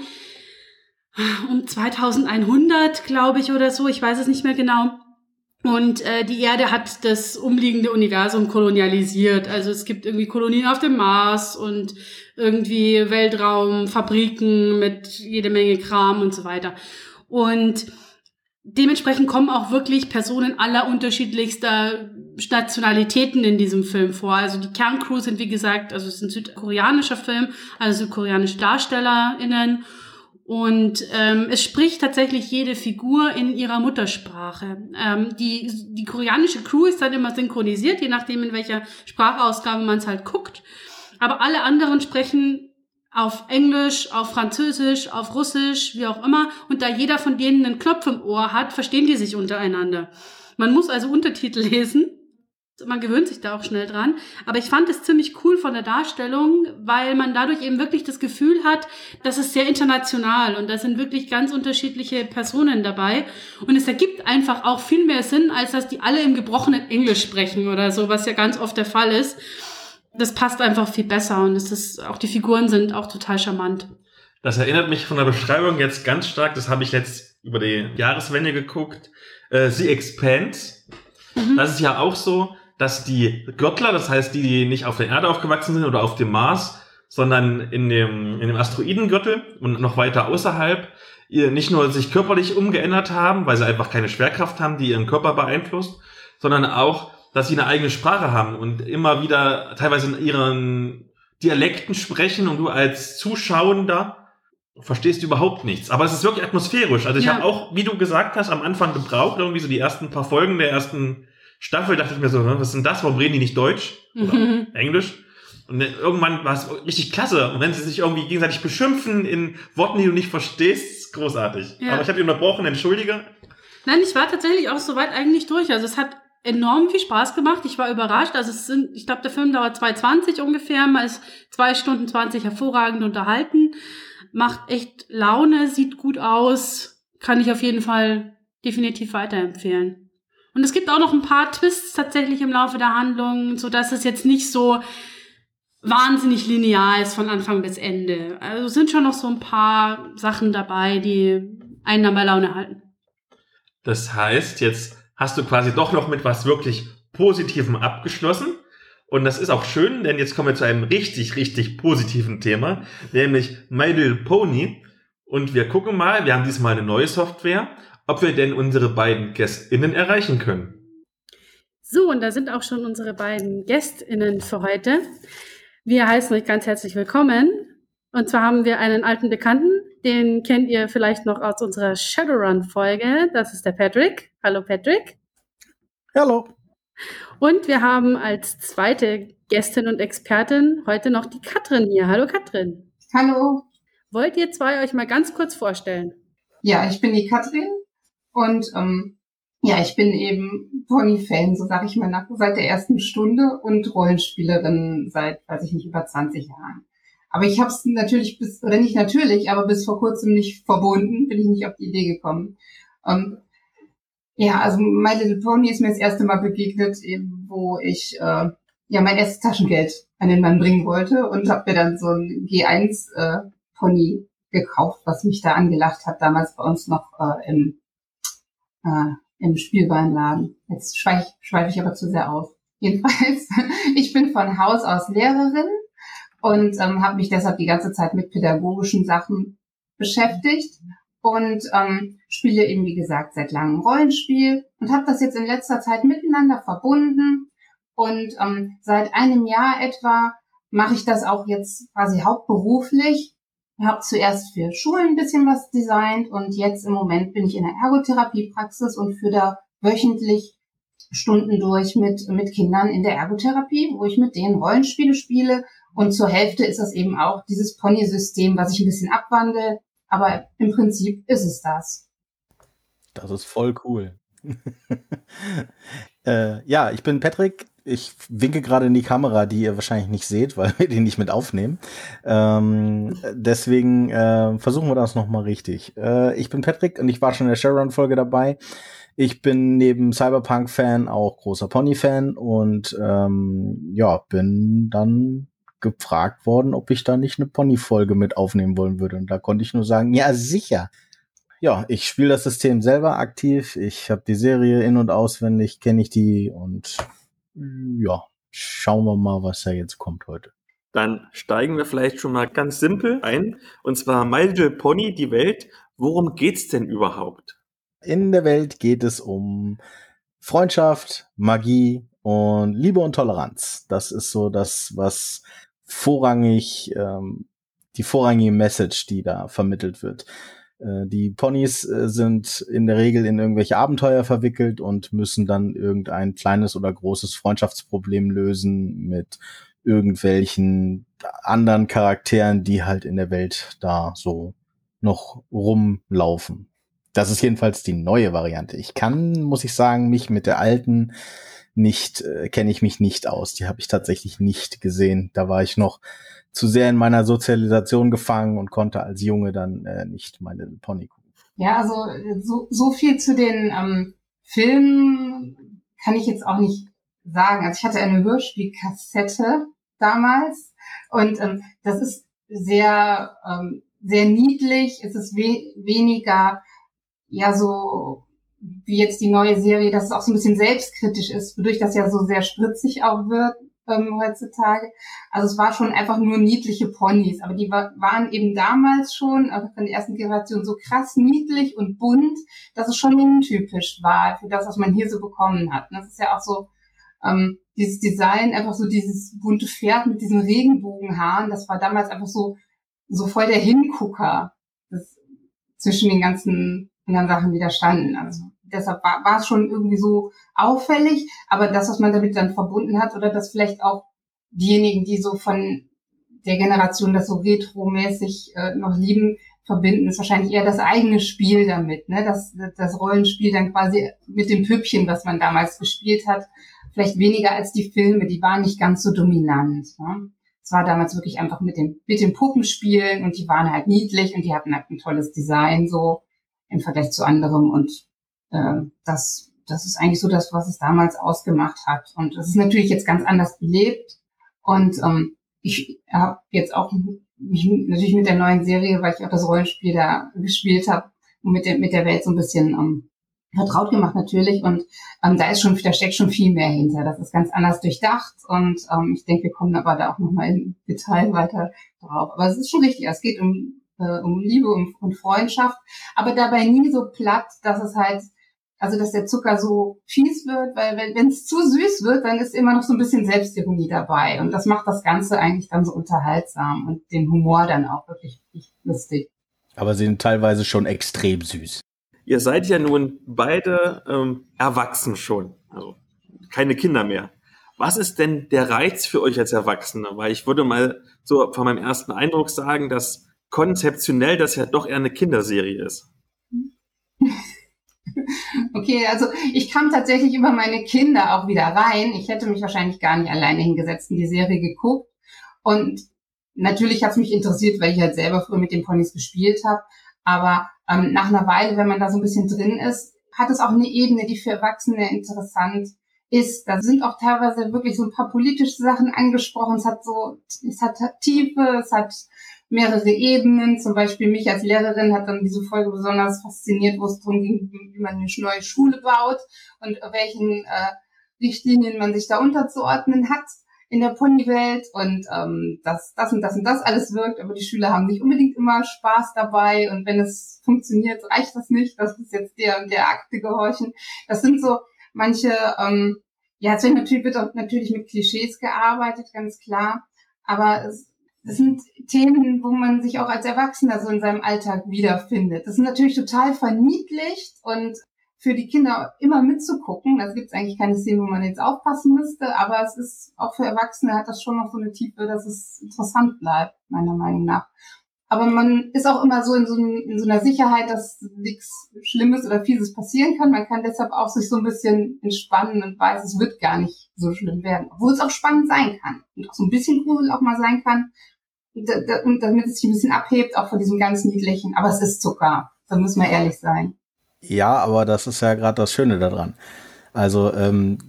um 2100, glaube ich, oder so. Ich weiß es nicht mehr genau. Und äh, die Erde hat das umliegende Universum kolonialisiert. Also es gibt irgendwie Kolonien auf dem Mars und irgendwie Weltraumfabriken mit jede Menge Kram und so weiter. Und dementsprechend kommen auch wirklich Personen aller unterschiedlichster Nationalitäten in diesem Film vor. Also die Kerncrew sind wie gesagt, also es ist ein südkoreanischer Film, also südkoreanische DarstellerInnen. Und ähm, es spricht tatsächlich jede Figur in ihrer Muttersprache. Ähm, die, die koreanische Crew ist dann immer synchronisiert, je nachdem, in welcher Sprachausgabe man es halt guckt. Aber alle anderen sprechen auf Englisch, auf Französisch, auf Russisch, wie auch immer. Und da jeder von denen einen Knopf im Ohr hat, verstehen die sich untereinander. Man muss also Untertitel lesen man gewöhnt sich da auch schnell dran. Aber ich fand es ziemlich cool von der Darstellung, weil man dadurch eben wirklich das Gefühl hat, dass es sehr international und da sind wirklich ganz unterschiedliche Personen dabei. Und es ergibt einfach auch viel mehr Sinn, als dass die alle im gebrochenen Englisch sprechen oder so, was ja ganz oft der Fall ist. Das passt einfach viel besser und es ist, auch die Figuren sind auch total charmant. Das erinnert mich von der Beschreibung jetzt ganz stark, das habe ich letzt über die Jahreswende geguckt, äh, The Expanse. Mhm. Das ist ja auch so, dass die Göttler, das heißt die, die nicht auf der Erde aufgewachsen sind oder auf dem Mars, sondern in dem, in dem Asteroidengürtel und noch weiter außerhalb, nicht nur sich körperlich umgeändert haben, weil sie einfach keine Schwerkraft haben, die ihren Körper beeinflusst, sondern auch, dass sie eine eigene Sprache haben und immer wieder teilweise in ihren Dialekten sprechen und du als Zuschauender verstehst überhaupt nichts. Aber es ist wirklich atmosphärisch. Also ich ja. habe auch, wie du gesagt hast, am Anfang gebraucht, irgendwie so die ersten paar Folgen der ersten Staffel dachte ich mir so, was ist denn das? Warum reden die nicht Deutsch oder mhm. Englisch? Und irgendwann war es richtig klasse. Und wenn sie sich irgendwie gegenseitig beschimpfen in Worten, die du nicht verstehst, ist großartig. Ja. Aber ich habe dich unterbrochen, entschuldige. Nein, ich war tatsächlich auch soweit eigentlich durch. Also es hat enorm viel Spaß gemacht. Ich war überrascht. Also es sind, ich glaube, der Film dauert 2,20 ungefähr, mal ist zwei Stunden 20 hervorragend unterhalten. Macht echt Laune, sieht gut aus. Kann ich auf jeden Fall definitiv weiterempfehlen. Und es gibt auch noch ein paar Twists tatsächlich im Laufe der Handlung, so dass es jetzt nicht so wahnsinnig linear ist von Anfang bis Ende. Also sind schon noch so ein paar Sachen dabei, die einen dann bei Laune halten. Das heißt, jetzt hast du quasi doch noch mit was wirklich Positivem abgeschlossen. Und das ist auch schön, denn jetzt kommen wir zu einem richtig, richtig positiven Thema, nämlich My Little Pony. Und wir gucken mal, wir haben diesmal eine neue Software ob wir denn unsere beiden GästInnen erreichen können. So, und da sind auch schon unsere beiden GästInnen für heute. Wir heißen euch ganz herzlich willkommen. Und zwar haben wir einen alten Bekannten, den kennt ihr vielleicht noch aus unserer Shadowrun-Folge. Das ist der Patrick. Hallo Patrick. Hallo. Und wir haben als zweite Gästin und Expertin heute noch die Katrin hier. Hallo Katrin. Hallo. Wollt ihr zwei euch mal ganz kurz vorstellen? Ja, ich bin die Katrin und ähm, ja, ich bin eben Pony-Fan, so sage ich mal, nach, seit der ersten Stunde und Rollenspielerin seit, weiß ich nicht, über 20 Jahren. Aber ich habe es natürlich bis, oder nicht natürlich, aber bis vor kurzem nicht verbunden, bin ich nicht auf die Idee gekommen. Ähm, ja, also My Little Pony ist mir das erste Mal begegnet, eben, wo ich äh, ja mein erstes Taschengeld an den Mann bringen wollte und habe mir dann so ein G1 äh, gekauft, was mich da angelacht hat, damals bei uns noch äh, im, äh, im Spielwarenladen. Jetzt schweife schweif ich aber zu sehr auf. Jedenfalls, ich bin von Haus aus Lehrerin und ähm, habe mich deshalb die ganze Zeit mit pädagogischen Sachen beschäftigt und ähm, spiele eben, wie gesagt, seit langem Rollenspiel und habe das jetzt in letzter Zeit miteinander verbunden und ähm, seit einem Jahr etwa mache ich das auch jetzt quasi hauptberuflich. Ich habe zuerst für Schulen ein bisschen was designt und jetzt im Moment bin ich in der Ergotherapiepraxis und führe da wöchentlich Stunden durch mit, mit Kindern in der Ergotherapie, wo ich mit denen Rollenspiele spiele und zur Hälfte ist das eben auch dieses Pony-System, was ich ein bisschen abwandle. Aber im Prinzip ist es das. Das ist voll cool. äh, ja, ich bin Patrick. Ich winke gerade in die Kamera, die ihr wahrscheinlich nicht seht, weil wir die nicht mit aufnehmen. Ähm, deswegen äh, versuchen wir das nochmal richtig. Äh, ich bin Patrick und ich war schon in der Sharon-Folge dabei. Ich bin neben Cyberpunk-Fan auch großer Pony-Fan und ähm, ja, bin dann gefragt worden, ob ich da nicht eine Pony-Folge mit aufnehmen wollen würde. Und da konnte ich nur sagen, ja, sicher. Ja, ich spiele das System selber aktiv. Ich habe die Serie in- und auswendig, kenne ich die und ja, schauen wir mal, was da jetzt kommt heute. Dann steigen wir vielleicht schon mal ganz simpel ein. Und zwar My Little Pony, die Welt. Worum geht's denn überhaupt? In der Welt geht es um Freundschaft, Magie und Liebe und Toleranz. Das ist so das, was vorrangig ähm, die vorrangige Message, die da vermittelt wird. Äh, die Ponys äh, sind in der Regel in irgendwelche Abenteuer verwickelt und müssen dann irgendein kleines oder großes Freundschaftsproblem lösen mit irgendwelchen anderen Charakteren, die halt in der Welt da so noch rumlaufen. Das ist jedenfalls die neue Variante. Ich kann, muss ich sagen, mich mit der alten nicht, äh, kenne ich mich nicht aus. Die habe ich tatsächlich nicht gesehen. Da war ich noch zu sehr in meiner Sozialisation gefangen und konnte als Junge dann äh, nicht meine Pony gucken. Ja, also so, so viel zu den ähm, Filmen kann ich jetzt auch nicht sagen. Also ich hatte eine Hörspielkassette damals und ähm, das ist sehr ähm, sehr niedlich. Es ist we weniger ja so wie jetzt die neue Serie, dass es auch so ein bisschen selbstkritisch ist, wodurch das ja so sehr spritzig auch wird ähm, heutzutage. Also es war schon einfach nur niedliche Ponys, aber die war, waren eben damals schon, also von der ersten Generation, so krass niedlich und bunt, dass es schon untypisch war für das, was man hier so bekommen hat. Und das ist ja auch so ähm, dieses Design, einfach so dieses bunte Pferd mit diesen Regenbogenhaaren, das war damals einfach so so voll der Hingucker das, zwischen den ganzen anderen Sachen, die da standen. Also deshalb war, war es schon irgendwie so auffällig, aber das, was man damit dann verbunden hat, oder das vielleicht auch diejenigen, die so von der Generation das so retromäßig äh, noch lieben, verbinden, ist wahrscheinlich eher das eigene Spiel damit, ne? Das, das Rollenspiel dann quasi mit dem Püppchen, was man damals gespielt hat, vielleicht weniger als die Filme, die waren nicht ganz so dominant. Ne? Es war damals wirklich einfach mit dem, mit dem Puppenspielen und die waren halt niedlich und die hatten halt ein tolles Design so im Vergleich zu anderem und äh, das, das ist eigentlich so das, was es damals ausgemacht hat. Und es ist natürlich jetzt ganz anders gelebt und ähm, ich habe jetzt auch mich natürlich mit der neuen Serie, weil ich auch das Rollenspiel da gespielt habe, mit der, mit der Welt so ein bisschen ähm, vertraut gemacht natürlich und ähm, da ist schon, da steckt schon viel mehr hinter. Das ist ganz anders durchdacht und ähm, ich denke, wir kommen aber da auch nochmal im Detail weiter drauf. Aber es ist schon richtig, es geht um, äh, um Liebe und, und Freundschaft, aber dabei nie so platt, dass es halt, also dass der Zucker so fies wird, weil wenn es zu süß wird, dann ist immer noch so ein bisschen Selbstironie dabei und das macht das Ganze eigentlich dann so unterhaltsam und den Humor dann auch wirklich, wirklich lustig. Aber sie sind teilweise schon extrem süß. Ihr seid ja nun beide ähm, erwachsen schon. Also keine Kinder mehr. Was ist denn der Reiz für euch als Erwachsene? Weil ich würde mal so von meinem ersten Eindruck sagen, dass konzeptionell das ja doch eher eine Kinderserie ist. Okay, also ich kam tatsächlich über meine Kinder auch wieder rein. Ich hätte mich wahrscheinlich gar nicht alleine hingesetzt und die Serie geguckt. Und natürlich hat es mich interessiert, weil ich halt selber früher mit den Ponys gespielt habe. Aber ähm, nach einer Weile, wenn man da so ein bisschen drin ist, hat es auch eine Ebene, die für Erwachsene interessant ist. Da sind auch teilweise wirklich so ein paar politische Sachen angesprochen. Es hat so, es hat Tiefe, es hat mehrere Ebenen. Zum Beispiel mich als Lehrerin hat dann diese Folge besonders fasziniert, wo es darum ging, wie man eine neue Schule baut und welchen äh, Richtlinien man sich da unterzuordnen hat in der Ponywelt und ähm, dass das und das und das alles wirkt, aber die Schüler haben nicht unbedingt immer Spaß dabei und wenn es funktioniert, reicht das nicht, das ist jetzt der und der Akte gehorchen. Das sind so manche, ähm, ja, es wird natürlich, wird natürlich mit Klischees gearbeitet, ganz klar, aber es, das sind Themen, wo man sich auch als Erwachsener so in seinem Alltag wiederfindet. Das ist natürlich total verniedlicht und für die Kinder immer mitzugucken. Da gibt es eigentlich keine Szene, wo man jetzt aufpassen müsste, aber es ist auch für Erwachsene hat das schon noch so eine Tiefe, dass es interessant bleibt, meiner Meinung nach. Aber man ist auch immer so in so, in so einer Sicherheit, dass nichts Schlimmes oder Fieses passieren kann. Man kann deshalb auch sich so ein bisschen entspannen und weiß, es wird gar nicht so schlimm werden. Obwohl es auch spannend sein kann. Und auch so ein bisschen Grusel auch mal sein kann. Und damit es sich ein bisschen abhebt, auch von diesem ganz niedlichen. Aber es ist Zucker. Da müssen wir ehrlich sein. Ja, aber das ist ja gerade das Schöne daran. Also ähm,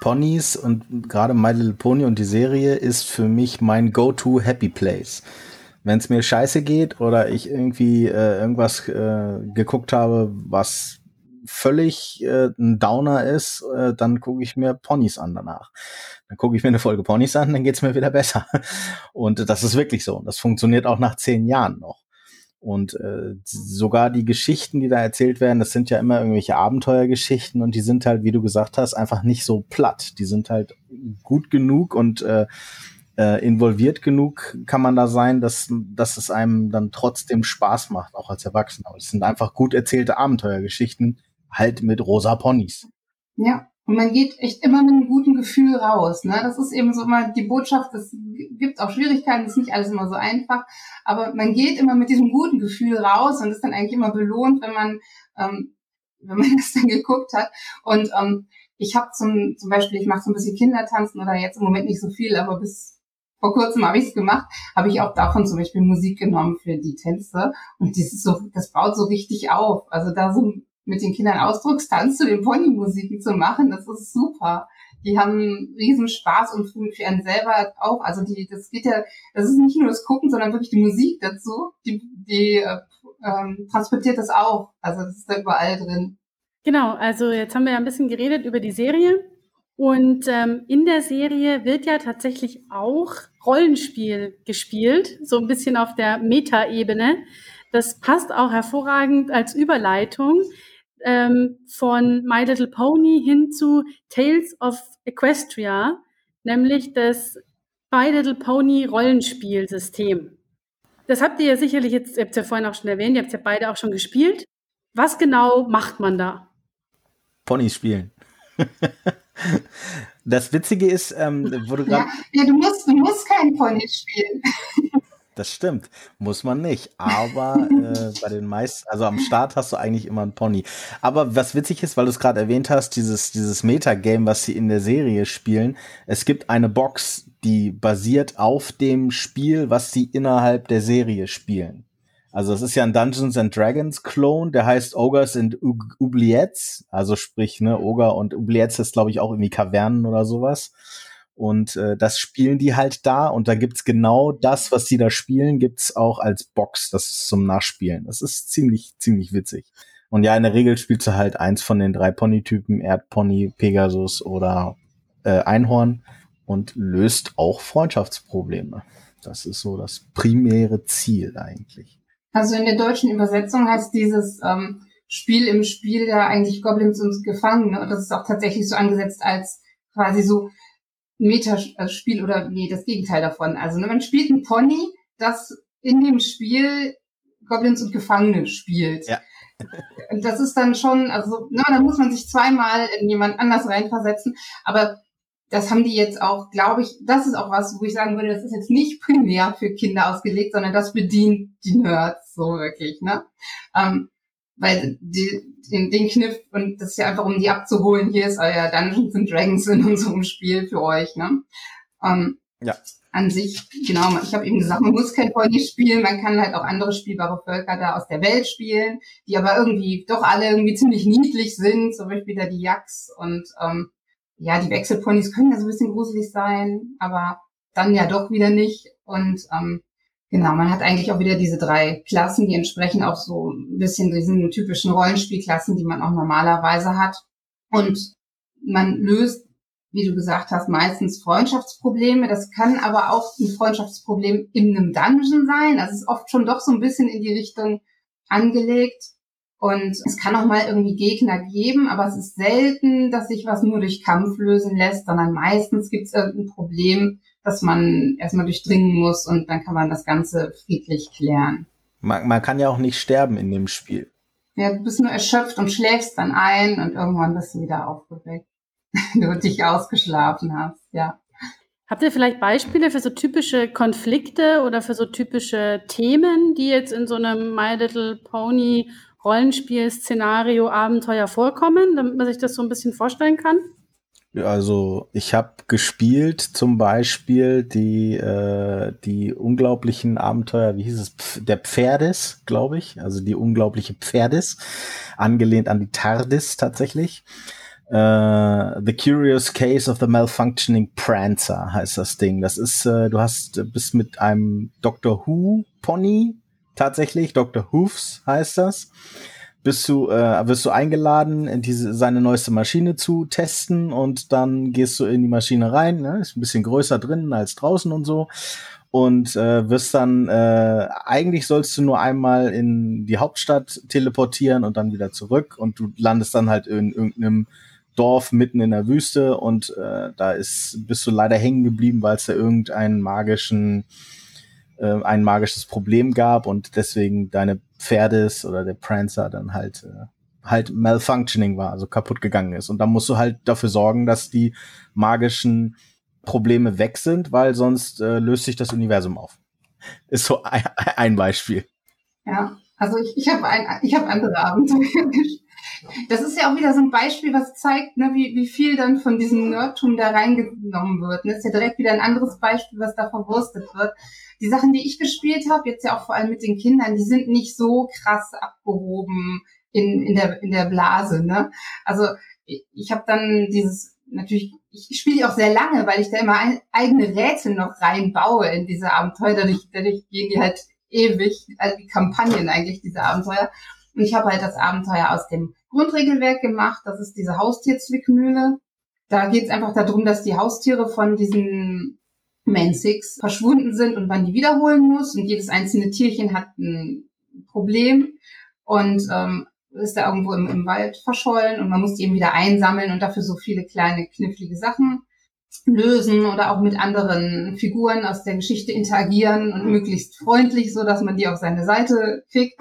Ponys und gerade My Little Pony und die Serie ist für mich mein Go-to Happy Place. Wenn es mir scheiße geht oder ich irgendwie äh, irgendwas äh, geguckt habe, was völlig äh, ein Downer ist, äh, dann gucke ich mir Ponys an danach. Dann gucke ich mir eine Folge Ponys an, dann geht's mir wieder besser. Und das ist wirklich so. Und das funktioniert auch nach zehn Jahren noch. Und äh, sogar die Geschichten, die da erzählt werden, das sind ja immer irgendwelche Abenteuergeschichten und die sind halt, wie du gesagt hast, einfach nicht so platt. Die sind halt gut genug und äh, äh, involviert genug kann man da sein, dass, dass es einem dann trotzdem Spaß macht, auch als Erwachsener. Es sind einfach gut erzählte Abenteuergeschichten, halt mit rosa Ponys. Ja, und man geht echt immer mit einem guten Gefühl raus. Ne? Das ist eben so immer die Botschaft, es gibt auch Schwierigkeiten, es ist nicht alles immer so einfach, aber man geht immer mit diesem guten Gefühl raus und ist dann eigentlich immer belohnt, wenn man, ähm, wenn man das dann geguckt hat. Und ähm, ich habe zum, zum Beispiel, ich mache so ein bisschen Kindertanzen oder jetzt im Moment nicht so viel, aber bis vor kurzem habe ich es gemacht, habe ich auch davon zum Beispiel Musik genommen für die Tänze. Und das ist so, das baut so richtig auf. Also da so mit den Kindern Ausdruckstanz zu den Ponymusiken zu machen, das ist super. Die haben riesen Spaß und für einen selber auch. Also die, das geht ja, das ist nicht nur das Gucken, sondern wirklich die Musik dazu, die, die äh, ähm, transportiert das auch. Also das ist da überall drin. Genau, also jetzt haben wir ja ein bisschen geredet über die Serie. Und ähm, in der Serie wird ja tatsächlich auch Rollenspiel gespielt, so ein bisschen auf der Meta-Ebene. Das passt auch hervorragend als Überleitung ähm, von My Little Pony hin zu Tales of Equestria, nämlich das My Little Pony Rollenspielsystem. Das habt ihr ja sicherlich jetzt, ihr habt es ja vorhin auch schon erwähnt, ihr habt es ja beide auch schon gespielt. Was genau macht man da? Ponys spielen. das Witzige ist, ähm, wo du ja, ja, du musst, du musst kein Pony spielen. Das stimmt, muss man nicht. Aber äh, bei den meisten, also am Start hast du eigentlich immer einen Pony. Aber was witzig ist, weil du es gerade erwähnt hast, dieses, dieses Metagame, was sie in der Serie spielen, es gibt eine Box, die basiert auf dem Spiel, was sie innerhalb der Serie spielen. Also es ist ja ein Dungeons and Dragons Clone, der heißt Ogres and Oubliettes, also sprich, ne, Ogre und Oubliettes ist glaube ich auch irgendwie Kavernen oder sowas. Und äh, das spielen die halt da und da gibt's genau das, was die da spielen, gibt's auch als Box, das ist zum Nachspielen. Das ist ziemlich, ziemlich witzig. Und ja, in der Regel spielst du halt eins von den drei Pony-Typen, Erdpony, Pegasus oder äh, Einhorn und löst auch Freundschaftsprobleme. Das ist so das primäre Ziel eigentlich. Also in der deutschen Übersetzung heißt dieses ähm, Spiel im Spiel ja eigentlich Goblins und Gefangene. Und das ist auch tatsächlich so angesetzt als quasi so Metaspiel oder nee, das Gegenteil davon. Also ne, man spielt ein Pony, das in dem Spiel Goblins und Gefangene spielt. Ja. das ist dann schon, also, na, da muss man sich zweimal in jemand anders reinversetzen. Aber das haben die jetzt auch, glaube ich, das ist auch was, wo ich sagen würde, das ist jetzt nicht primär für Kinder ausgelegt, sondern das bedient die Nerds so wirklich, ne? Ähm, weil die, den, den Kniff, und das ist ja einfach, um die abzuholen, hier ist euer Dungeons and Dragons in unserem Spiel für euch, ne? Ähm, ja. An sich, genau, ich habe eben gesagt, man muss kein Pony spielen, man kann halt auch andere spielbare Völker da aus der Welt spielen, die aber irgendwie doch alle irgendwie ziemlich niedlich sind, zum Beispiel da die Yaks und ähm, ja, die Wechselponys können ja so ein bisschen gruselig sein, aber dann ja doch wieder nicht. Und ähm, genau, man hat eigentlich auch wieder diese drei Klassen, die entsprechen auch so ein bisschen diesen typischen Rollenspielklassen, die man auch normalerweise hat. Und man löst, wie du gesagt hast, meistens Freundschaftsprobleme. Das kann aber auch ein Freundschaftsproblem in einem Dungeon sein. Es ist oft schon doch so ein bisschen in die Richtung angelegt. Und es kann auch mal irgendwie Gegner geben, aber es ist selten, dass sich was nur durch Kampf lösen lässt, sondern meistens gibt es irgendein Problem, das man erstmal durchdringen muss und dann kann man das Ganze friedlich klären. Man, man kann ja auch nicht sterben in dem Spiel. Ja, du bist nur erschöpft und schläfst dann ein und irgendwann bist du wieder aufgeweckt, wenn du dich ausgeschlafen hast, ja. Habt ihr vielleicht Beispiele für so typische Konflikte oder für so typische Themen, die jetzt in so einem My Little Pony Rollenspiel-Szenario, Abenteuer vorkommen, damit man sich das so ein bisschen vorstellen kann? Also ich habe gespielt zum Beispiel die, äh, die unglaublichen Abenteuer, wie hieß es, Pf der Pferdes, glaube ich, also die unglaubliche Pferdes, angelehnt an die TARDIS tatsächlich. Uh, the Curious Case of the Malfunctioning Prancer heißt das Ding. Das ist, äh, du hast bist mit einem Doctor Who Pony tatsächlich. Dr. Hoofs heißt das. Bist du, äh, wirst du eingeladen, in diese, seine neueste Maschine zu testen und dann gehst du in die Maschine rein, ne? ist ein bisschen größer drinnen als draußen und so und äh, wirst dann, äh, eigentlich sollst du nur einmal in die Hauptstadt teleportieren und dann wieder zurück und du landest dann halt in irgendeinem Dorf mitten in der Wüste und äh, da ist, bist du leider hängen geblieben, weil es da irgendeinen magischen äh, ein magisches Problem gab und deswegen deine Pferdes oder der Prancer dann halt äh, halt malfunctioning war, also kaputt gegangen ist. Und dann musst du halt dafür sorgen, dass die magischen Probleme weg sind, weil sonst äh, löst sich das Universum auf. Ist so ein, ein Beispiel. Ja, also ich, ich habe ein, ich hab andere Abenteuer Das ist ja auch wieder so ein Beispiel, was zeigt, ne, wie, wie viel dann von diesem Nerdtum da reingenommen wird. Das ist ja direkt wieder ein anderes Beispiel, was da verwurstet wird die Sachen, die ich gespielt habe, jetzt ja auch vor allem mit den Kindern, die sind nicht so krass abgehoben in, in, der, in der Blase. Ne? Also ich, ich habe dann dieses, natürlich, ich, spiele auch sehr lange, weil ich da immer ein, eigene Rätsel noch reinbaue in diese Abenteuer. Dadurch, dadurch gehen die halt ewig, also die Kampagnen eigentlich, diese Abenteuer. Und ich habe halt das Abenteuer aus dem Grundregelwerk gemacht. Das ist diese Haustierzwickmühle. Da geht es einfach darum, dass die Haustiere von diesen Man Six verschwunden sind und man die wiederholen muss. Und jedes einzelne Tierchen hat ein Problem und ähm, ist da irgendwo im, im Wald verschollen und man muss die eben wieder einsammeln und dafür so viele kleine knifflige Sachen lösen oder auch mit anderen Figuren aus der Geschichte interagieren und möglichst freundlich, so dass man die auf seine Seite kriegt.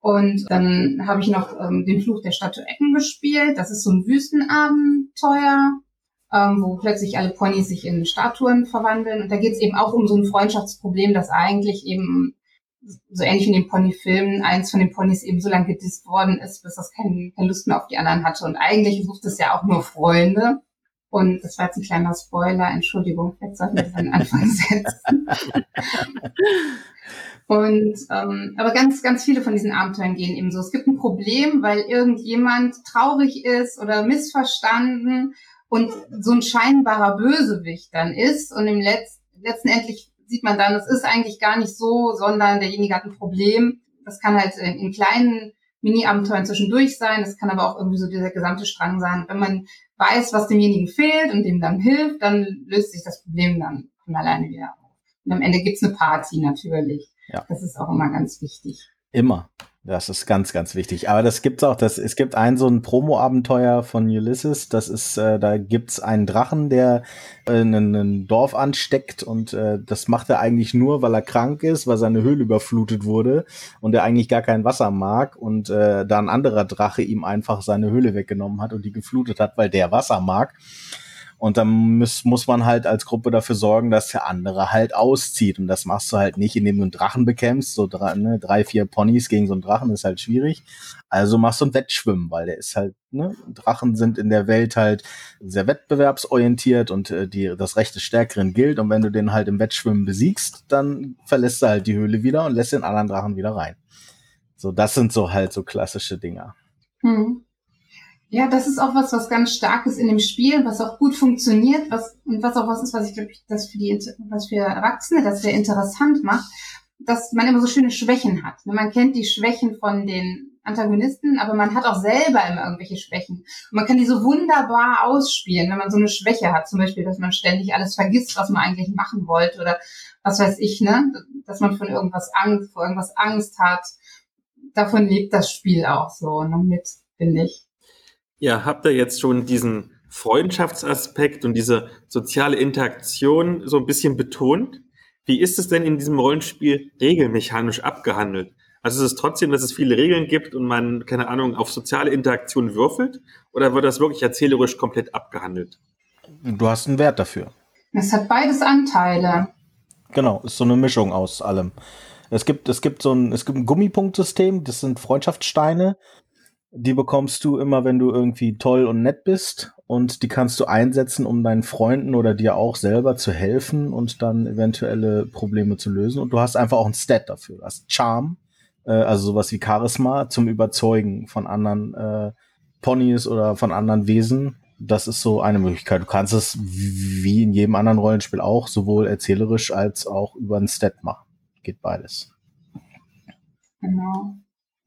Und dann habe ich noch ähm, den Fluch der Statuetten gespielt. Das ist so ein Wüstenabenteuer ähm, wo plötzlich alle Ponys sich in Statuen verwandeln. Und da geht es eben auch um so ein Freundschaftsproblem, das eigentlich eben so ähnlich wie in den Ponyfilmen, eins von den Ponys eben so lange gedisst worden ist, bis das kein, keine Lust mehr auf die anderen hatte. Und eigentlich sucht es ja auch nur Freunde. Und das war jetzt ein kleiner Spoiler, Entschuldigung, jetzt sollten wir das an den Anfang setzen. Und ähm, aber ganz, ganz viele von diesen Abenteuern gehen eben so. Es gibt ein Problem, weil irgendjemand traurig ist oder missverstanden und so ein scheinbarer Bösewicht dann ist und im Letz letztendlich sieht man dann, es ist eigentlich gar nicht so, sondern derjenige hat ein Problem. Das kann halt in, in kleinen Mini-Abenteuern zwischendurch sein, das kann aber auch irgendwie so dieser gesamte Strang sein. Wenn man weiß, was demjenigen fehlt und dem dann hilft, dann löst sich das Problem dann von alleine wieder auf. Und am Ende gibt's eine Party natürlich. Ja. Das ist auch immer ganz wichtig. Immer. Das ist ganz, ganz wichtig. Aber das gibt's auch. Das, es gibt ein so ein Promo-Abenteuer von Ulysses. Das ist, äh, da gibt's einen Drachen, der äh, ein Dorf ansteckt und äh, das macht er eigentlich nur, weil er krank ist, weil seine Höhle überflutet wurde und er eigentlich gar kein Wasser mag und äh, da ein anderer Drache ihm einfach seine Höhle weggenommen hat und die geflutet hat, weil der Wasser mag. Und dann muss, muss man halt als Gruppe dafür sorgen, dass der andere halt auszieht. Und das machst du halt nicht, indem du einen Drachen bekämpfst. So drei, ne, drei vier Ponys gegen so einen Drachen ist halt schwierig. Also machst du ein Wettschwimmen, weil der ist halt, ne, Drachen sind in der Welt halt sehr wettbewerbsorientiert und äh, die, das Recht des Stärkeren gilt. Und wenn du den halt im Wettschwimmen besiegst, dann verlässt du halt die Höhle wieder und lässt den anderen Drachen wieder rein. So, das sind so halt so klassische Dinger. Hm. Ja, das ist auch was, was ganz stark ist in dem Spiel, was auch gut funktioniert, was, und was auch was ist, was ich glaube, das für die, was für Erwachsene das sehr interessant macht, dass man immer so schöne Schwächen hat. Man kennt die Schwächen von den Antagonisten, aber man hat auch selber immer irgendwelche Schwächen. Und man kann die so wunderbar ausspielen, wenn man so eine Schwäche hat. Zum Beispiel, dass man ständig alles vergisst, was man eigentlich machen wollte oder was weiß ich, ne? Dass man von irgendwas Angst, vor irgendwas Angst hat. Davon lebt das Spiel auch so, noch mit, finde ich. Ja, habt ihr jetzt schon diesen Freundschaftsaspekt und diese soziale Interaktion so ein bisschen betont? Wie ist es denn in diesem Rollenspiel regelmechanisch abgehandelt? Also ist es trotzdem, dass es viele Regeln gibt und man, keine Ahnung, auf soziale Interaktion würfelt? Oder wird das wirklich erzählerisch komplett abgehandelt? Du hast einen Wert dafür. Es hat beides Anteile. Genau, ist so eine Mischung aus allem. Es gibt, es gibt so ein, es gibt ein Gummipunktsystem, das sind Freundschaftssteine. Die bekommst du immer, wenn du irgendwie toll und nett bist und die kannst du einsetzen, um deinen Freunden oder dir auch selber zu helfen und dann eventuelle Probleme zu lösen. Und du hast einfach auch ein Stat dafür. Du hast Charm, äh, also sowas wie Charisma zum Überzeugen von anderen äh, Ponys oder von anderen Wesen. Das ist so eine Möglichkeit. Du kannst es wie in jedem anderen Rollenspiel auch sowohl erzählerisch als auch über ein Stat machen. Geht beides. Genau.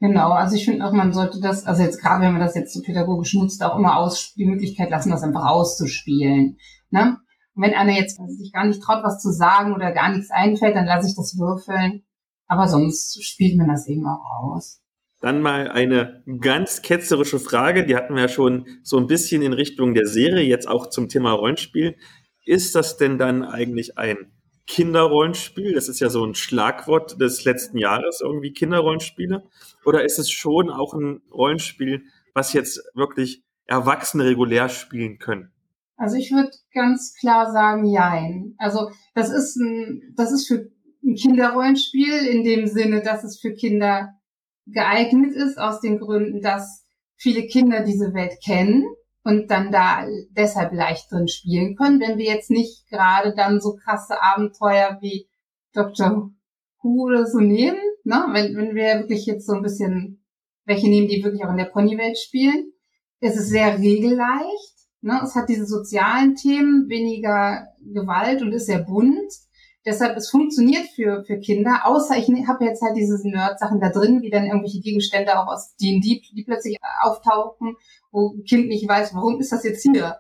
Genau, also ich finde auch, man sollte das, also jetzt gerade wenn man das jetzt so pädagogisch nutzt, auch immer aus, die Möglichkeit lassen, das einfach auszuspielen. Ne? Und wenn einer jetzt sich gar nicht traut, was zu sagen oder gar nichts einfällt, dann lasse ich das würfeln. Aber sonst spielt man das eben auch aus. Dann mal eine ganz ketzerische Frage, die hatten wir ja schon so ein bisschen in Richtung der Serie, jetzt auch zum Thema Rollenspiel. Ist das denn dann eigentlich ein Kinderrollenspiel? Das ist ja so ein Schlagwort des letzten Jahres, irgendwie Kinderrollenspiele. Oder ist es schon auch ein Rollenspiel, was jetzt wirklich Erwachsene regulär spielen können? Also ich würde ganz klar sagen, jein. Also das ist ein, das ist für ein Kinderrollenspiel in dem Sinne, dass es für Kinder geeignet ist, aus den Gründen, dass viele Kinder diese Welt kennen und dann da deshalb leicht drin spielen können, wenn wir jetzt nicht gerade dann so krasse Abenteuer wie Dr. Who oder so nehmen, ne? wenn, wenn wir wirklich jetzt so ein bisschen welche nehmen, die wirklich auch in der Ponywelt spielen, ist es sehr regelleicht. Ne? Es hat diese sozialen Themen, weniger Gewalt und ist sehr bunt. Deshalb, es funktioniert für, für Kinder, außer ich habe jetzt halt diese Nerd-Sachen da drin, wie dann irgendwelche Gegenstände auch aus D&D, die plötzlich auftauchen, wo ein Kind nicht weiß, warum ist das jetzt hier.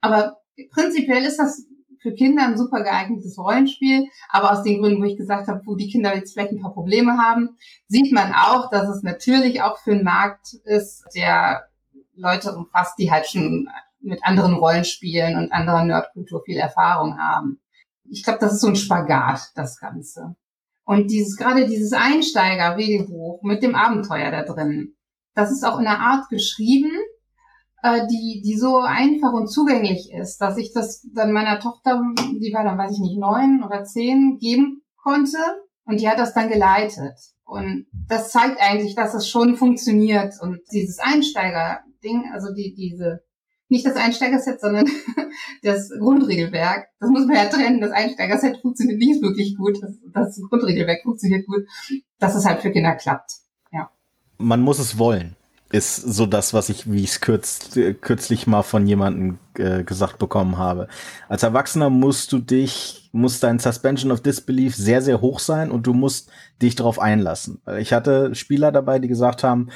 Aber prinzipiell ist das für Kinder ein super geeignetes Rollenspiel, aber aus den Gründen, wo ich gesagt habe, wo die Kinder jetzt vielleicht ein paar Probleme haben, sieht man auch, dass es natürlich auch für einen Markt ist, der Leute umfasst, die halt schon mit anderen Rollenspielen und anderer Nerdkultur viel Erfahrung haben ich glaube, das ist so ein Spagat, das Ganze. Und dieses, gerade dieses Einsteiger-Regelbuch mit dem Abenteuer da drin, das ist auch in einer Art geschrieben, äh, die, die so einfach und zugänglich ist, dass ich das dann meiner Tochter, die war dann, weiß ich nicht, neun oder zehn, geben konnte. Und die hat das dann geleitet. Und das zeigt eigentlich, dass es schon funktioniert. Und dieses Einsteiger-Ding, also die, diese nicht das Einsteigerset, sondern das Grundregelwerk. Das muss man ja trennen. Das Einsteigerset funktioniert nicht wirklich gut. Das, das Grundregelwerk funktioniert gut. Dass es halt für Kinder klappt. Ja. Man muss es wollen. Ist so das, was ich, wie ich es kürz, kürzlich mal von jemandem äh, gesagt bekommen habe. Als Erwachsener musst du dich, muss dein Suspension of Disbelief sehr, sehr hoch sein und du musst dich darauf einlassen. Ich hatte Spieler dabei, die gesagt haben,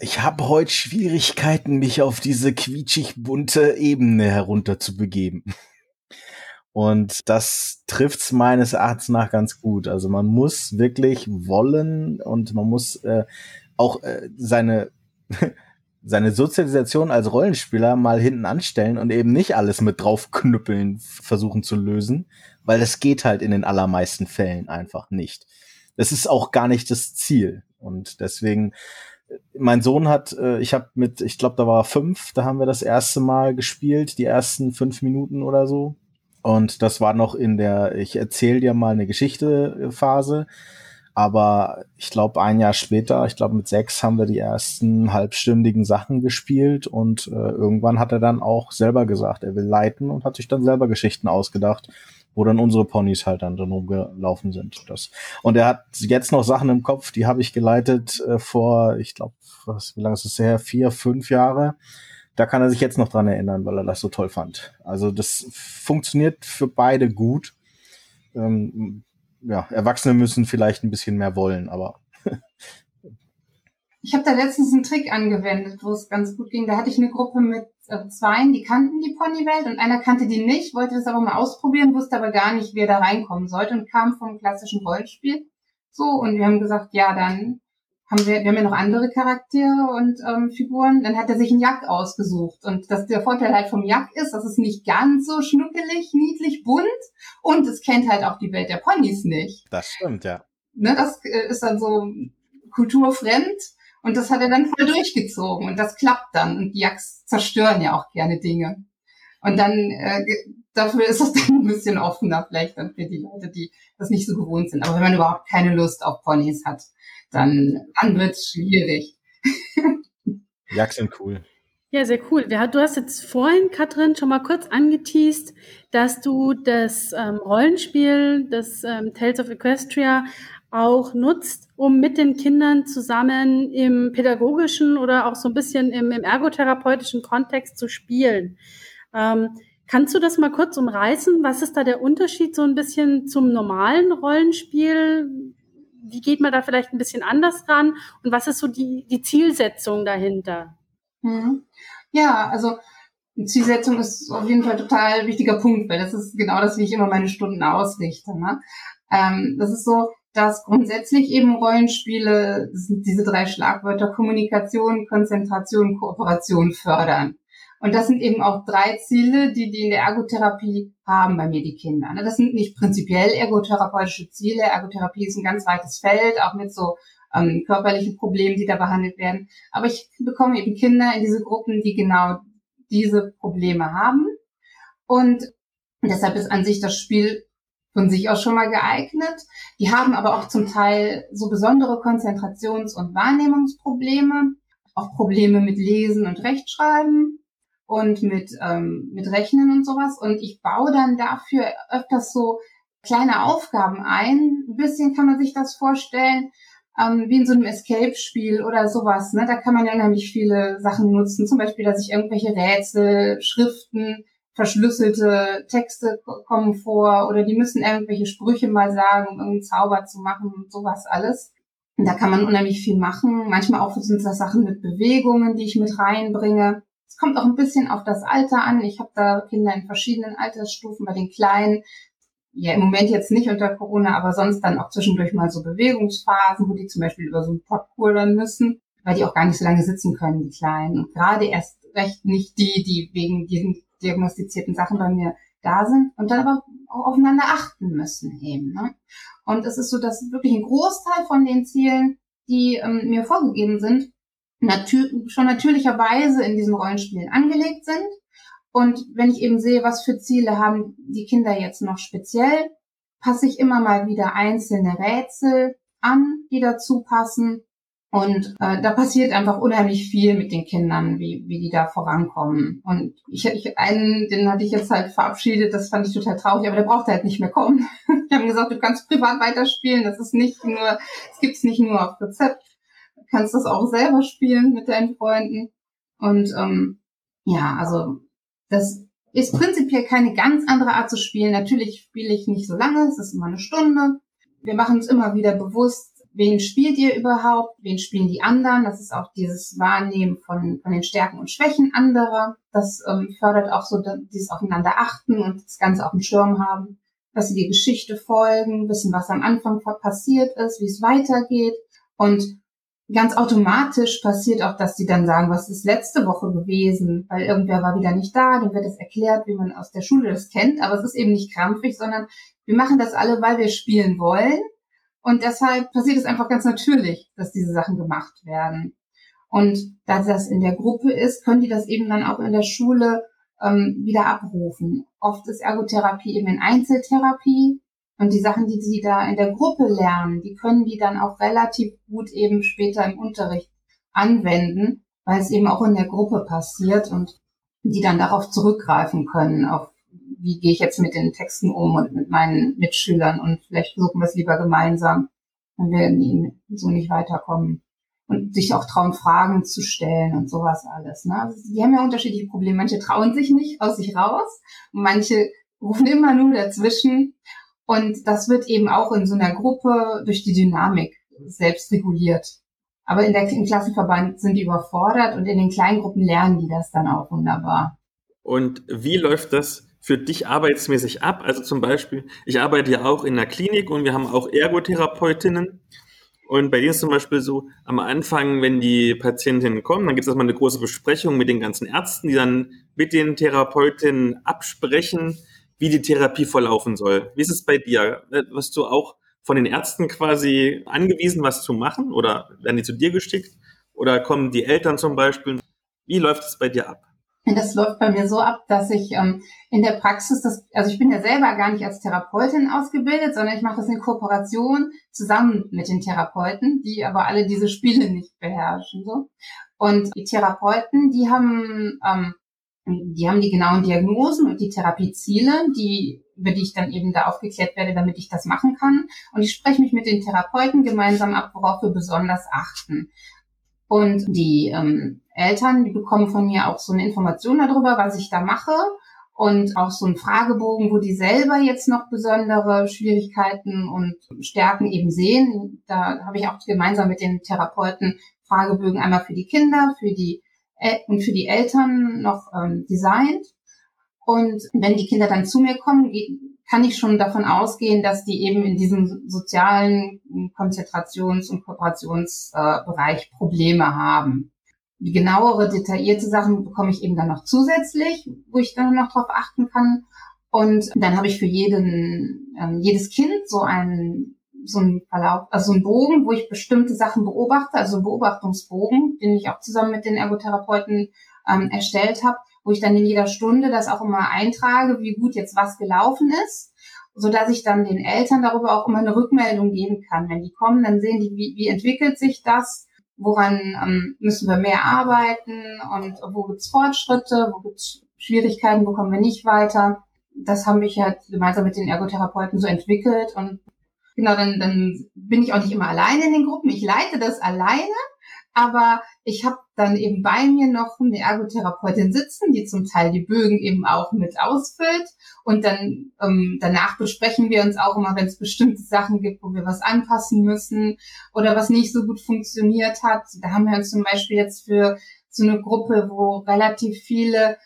ich habe heute Schwierigkeiten, mich auf diese quietschig bunte Ebene herunter zu begeben. Und das trifft's meines Erachtens nach ganz gut. Also man muss wirklich wollen und man muss äh, auch äh, seine seine Sozialisation als Rollenspieler mal hinten anstellen und eben nicht alles mit draufknüppeln versuchen zu lösen, weil das geht halt in den allermeisten Fällen einfach nicht. Das ist auch gar nicht das Ziel. Und deswegen, mein Sohn hat, äh, ich habe mit, ich glaube, da war fünf, da haben wir das erste Mal gespielt, die ersten fünf Minuten oder so. Und das war noch in der, ich erzähle dir mal eine Geschichte Phase. Aber ich glaube, ein Jahr später, ich glaube mit sechs, haben wir die ersten halbstündigen Sachen gespielt und äh, irgendwann hat er dann auch selber gesagt, er will leiten und hat sich dann selber Geschichten ausgedacht, wo dann unsere Ponys halt dann drin rumgelaufen sind. Das. Und er hat jetzt noch Sachen im Kopf, die habe ich geleitet äh, vor, ich glaube, wie lange ist es her? Vier, fünf Jahre. Da kann er sich jetzt noch dran erinnern, weil er das so toll fand. Also das funktioniert für beide gut. Ähm, ja, Erwachsene müssen vielleicht ein bisschen mehr wollen, aber. ich habe da letztens einen Trick angewendet, wo es ganz gut ging. Da hatte ich eine Gruppe mit äh, zweien, die kannten die Ponywelt und einer kannte die nicht, wollte das aber mal ausprobieren, wusste aber gar nicht, wie er da reinkommen sollte und kam vom klassischen Rollenspiel. So, und wir haben gesagt, ja, dann haben wir, wir haben ja noch andere Charaktere und ähm, Figuren, dann hat er sich einen Jack ausgesucht. Und das, der Vorteil halt vom Jack ist, dass es nicht ganz so schnuckelig, niedlich, bunt und es kennt halt auch die Welt der Ponys nicht. Das stimmt, ja. Ne, das äh, ist dann so kulturfremd und das hat er dann voll durchgezogen und das klappt dann. Und die Jacks zerstören ja auch gerne Dinge. Und dann äh, dafür ist es dann ein bisschen offener vielleicht dann für die Leute, die das nicht so gewohnt sind. Aber wenn man überhaupt keine Lust auf Ponys hat, dann, dann wird's schwierig. Jagd sind cool. Ja, sehr cool. Du hast jetzt vorhin, Katrin, schon mal kurz angeteased, dass du das ähm, Rollenspiel, das ähm, Tales of Equestria, auch nutzt, um mit den Kindern zusammen im pädagogischen oder auch so ein bisschen im, im ergotherapeutischen Kontext zu spielen. Ähm, kannst du das mal kurz umreißen? Was ist da der Unterschied so ein bisschen zum normalen Rollenspiel? wie geht man da vielleicht ein bisschen anders ran und was ist so die, die Zielsetzung dahinter? Mhm. Ja, also Zielsetzung ist auf jeden Fall total wichtiger Punkt, weil das ist genau das, wie ich immer meine Stunden ausrichte. Ne? Ähm, das ist so, dass grundsätzlich eben Rollenspiele diese drei Schlagwörter Kommunikation, Konzentration, Kooperation fördern. Und das sind eben auch drei Ziele, die die in der Ergotherapie haben bei mir, die Kinder. Ne? Das sind nicht prinzipiell ergotherapeutische Ziele. Ergotherapie ist ein ganz weites Feld, auch mit so ähm, körperlichen Problemen, die da behandelt werden. Aber ich bekomme eben Kinder in diese Gruppen, die genau diese Probleme haben. Und deshalb ist an sich das Spiel von sich aus schon mal geeignet. Die haben aber auch zum Teil so besondere Konzentrations- und Wahrnehmungsprobleme, auch Probleme mit Lesen und Rechtschreiben und mit, ähm, mit Rechnen und sowas. Und ich baue dann dafür öfters so kleine Aufgaben ein. Ein bisschen kann man sich das vorstellen, ähm, wie in so einem Escape-Spiel oder sowas. Ne? Da kann man ja unheimlich viele Sachen nutzen. Zum Beispiel, dass ich irgendwelche Rätsel, Schriften, verschlüsselte Texte kommen vor oder die müssen irgendwelche Sprüche mal sagen, um irgendeinen Zauber zu machen und sowas alles. Und da kann man unheimlich viel machen. Manchmal auch sind das Sachen mit Bewegungen, die ich mit reinbringe. Es kommt auch ein bisschen auf das Alter an. Ich habe da Kinder in verschiedenen Altersstufen. Bei den Kleinen, ja im Moment jetzt nicht unter Corona, aber sonst dann auch zwischendurch mal so Bewegungsphasen, wo die zum Beispiel über so ein Parcours dann müssen, weil die auch gar nicht so lange sitzen können, die Kleinen. Und gerade erst recht nicht die, die wegen diesen diagnostizierten Sachen bei mir da sind und dann aber auch aufeinander achten müssen eben. Ne? Und es ist so, dass wirklich ein Großteil von den Zielen, die ähm, mir vorgegeben sind, natür schon natürlicherweise in diesen Rollenspielen angelegt sind. Und wenn ich eben sehe, was für Ziele haben die Kinder jetzt noch speziell, passe ich immer mal wieder einzelne Rätsel an, die dazu passen. Und äh, da passiert einfach unheimlich viel mit den Kindern, wie, wie die da vorankommen. Und ich, ich einen, den hatte ich jetzt halt verabschiedet, das fand ich total traurig, aber der braucht halt nicht mehr kommen. ich habe gesagt, du kannst privat weiterspielen, das ist nicht nur, es gibt's nicht nur auf Rezept, kannst das auch selber spielen mit deinen Freunden. Und ähm, ja, also das ist prinzipiell keine ganz andere Art zu spielen. Natürlich spiele ich nicht so lange, es ist immer eine Stunde. Wir machen uns immer wieder bewusst, wen spielt ihr überhaupt, wen spielen die anderen. Das ist auch dieses Wahrnehmen von, von den Stärken und Schwächen anderer. Das ähm, fördert auch so dieses Aufeinander achten und das Ganze auf dem Schirm haben, dass sie die Geschichte folgen, wissen, was am Anfang passiert ist, wie es weitergeht. Und ganz automatisch passiert auch, dass sie dann sagen, was ist letzte Woche gewesen, weil irgendwer war wieder nicht da, dann wird es erklärt, wie man aus der Schule das kennt, aber es ist eben nicht krampfig, sondern wir machen das alle, weil wir spielen wollen und deshalb passiert es einfach ganz natürlich, dass diese Sachen gemacht werden. Und da das in der Gruppe ist, können die das eben dann auch in der Schule ähm, wieder abrufen. Oft ist Ergotherapie eben in Einzeltherapie und die Sachen, die sie da in der Gruppe lernen, die können die dann auch relativ gut eben später im Unterricht anwenden, weil es eben auch in der Gruppe passiert und die dann darauf zurückgreifen können, auf wie gehe ich jetzt mit den Texten um und mit meinen Mitschülern und vielleicht versuchen wir es lieber gemeinsam, werden die so nicht weiterkommen. Und sich auch trauen, Fragen zu stellen und sowas alles. Ne? Also die haben ja unterschiedliche Probleme. Manche trauen sich nicht aus sich raus und manche rufen immer nur dazwischen. Und das wird eben auch in so einer Gruppe durch die Dynamik selbst reguliert. Aber in der, im Klassenverband sind die überfordert und in den Kleingruppen lernen die das dann auch wunderbar. Und wie läuft das für dich arbeitsmäßig ab? Also zum Beispiel, ich arbeite ja auch in der Klinik und wir haben auch Ergotherapeutinnen. Und bei denen ist zum Beispiel so, am Anfang, wenn die Patientinnen kommen, dann gibt es erstmal eine große Besprechung mit den ganzen Ärzten, die dann mit den Therapeutinnen absprechen, wie die Therapie verlaufen soll. Wie ist es bei dir? Wirst du auch von den Ärzten quasi angewiesen, was zu machen? Oder werden die zu dir geschickt? Oder kommen die Eltern zum Beispiel? Wie läuft es bei dir ab? Das läuft bei mir so ab, dass ich ähm, in der Praxis, das, also ich bin ja selber gar nicht als Therapeutin ausgebildet, sondern ich mache das in Kooperation zusammen mit den Therapeuten, die aber alle diese Spiele nicht beherrschen. So. Und die Therapeuten, die haben, ähm, die haben die genauen Diagnosen und die Therapieziele, die, über die ich dann eben da aufgeklärt werde, damit ich das machen kann. Und ich spreche mich mit den Therapeuten gemeinsam ab, worauf wir besonders achten. Und die ähm, Eltern, die bekommen von mir auch so eine Information darüber, was ich da mache und auch so einen Fragebogen, wo die selber jetzt noch besondere Schwierigkeiten und Stärken eben sehen. Da habe ich auch gemeinsam mit den Therapeuten Fragebögen einmal für die Kinder, für die El und für die Eltern noch ähm, designt. Und wenn die Kinder dann zu mir kommen, kann ich schon davon ausgehen, dass die eben in diesem sozialen Konzentrations- und Kooperationsbereich äh, Probleme haben. Die genauere, detaillierte Sachen bekomme ich eben dann noch zusätzlich, wo ich dann noch drauf achten kann. Und dann habe ich für jeden, ähm, jedes Kind so einen, so einen Verlauf, also so einen Bogen, wo ich bestimmte Sachen beobachte, also einen Beobachtungsbogen, den ich auch zusammen mit den Ergotherapeuten ähm, erstellt habe, wo ich dann in jeder Stunde das auch immer eintrage, wie gut jetzt was gelaufen ist, so dass ich dann den Eltern darüber auch immer eine Rückmeldung geben kann. Wenn die kommen, dann sehen die, wie, wie entwickelt sich das, woran ähm, müssen wir mehr arbeiten und wo gibt's Fortschritte, wo gibt's Schwierigkeiten, wo kommen wir nicht weiter. Das haben wir halt gemeinsam mit den Ergotherapeuten so entwickelt und genau, dann, dann bin ich auch nicht immer alleine in den Gruppen. Ich leite das alleine, aber ich habe dann eben bei mir noch eine Ergotherapeutin sitzen, die zum Teil die Bögen eben auch mit ausfüllt. Und dann ähm, danach besprechen wir uns auch immer, wenn es bestimmte Sachen gibt, wo wir was anpassen müssen oder was nicht so gut funktioniert hat. Da haben wir uns zum Beispiel jetzt für so eine Gruppe, wo relativ viele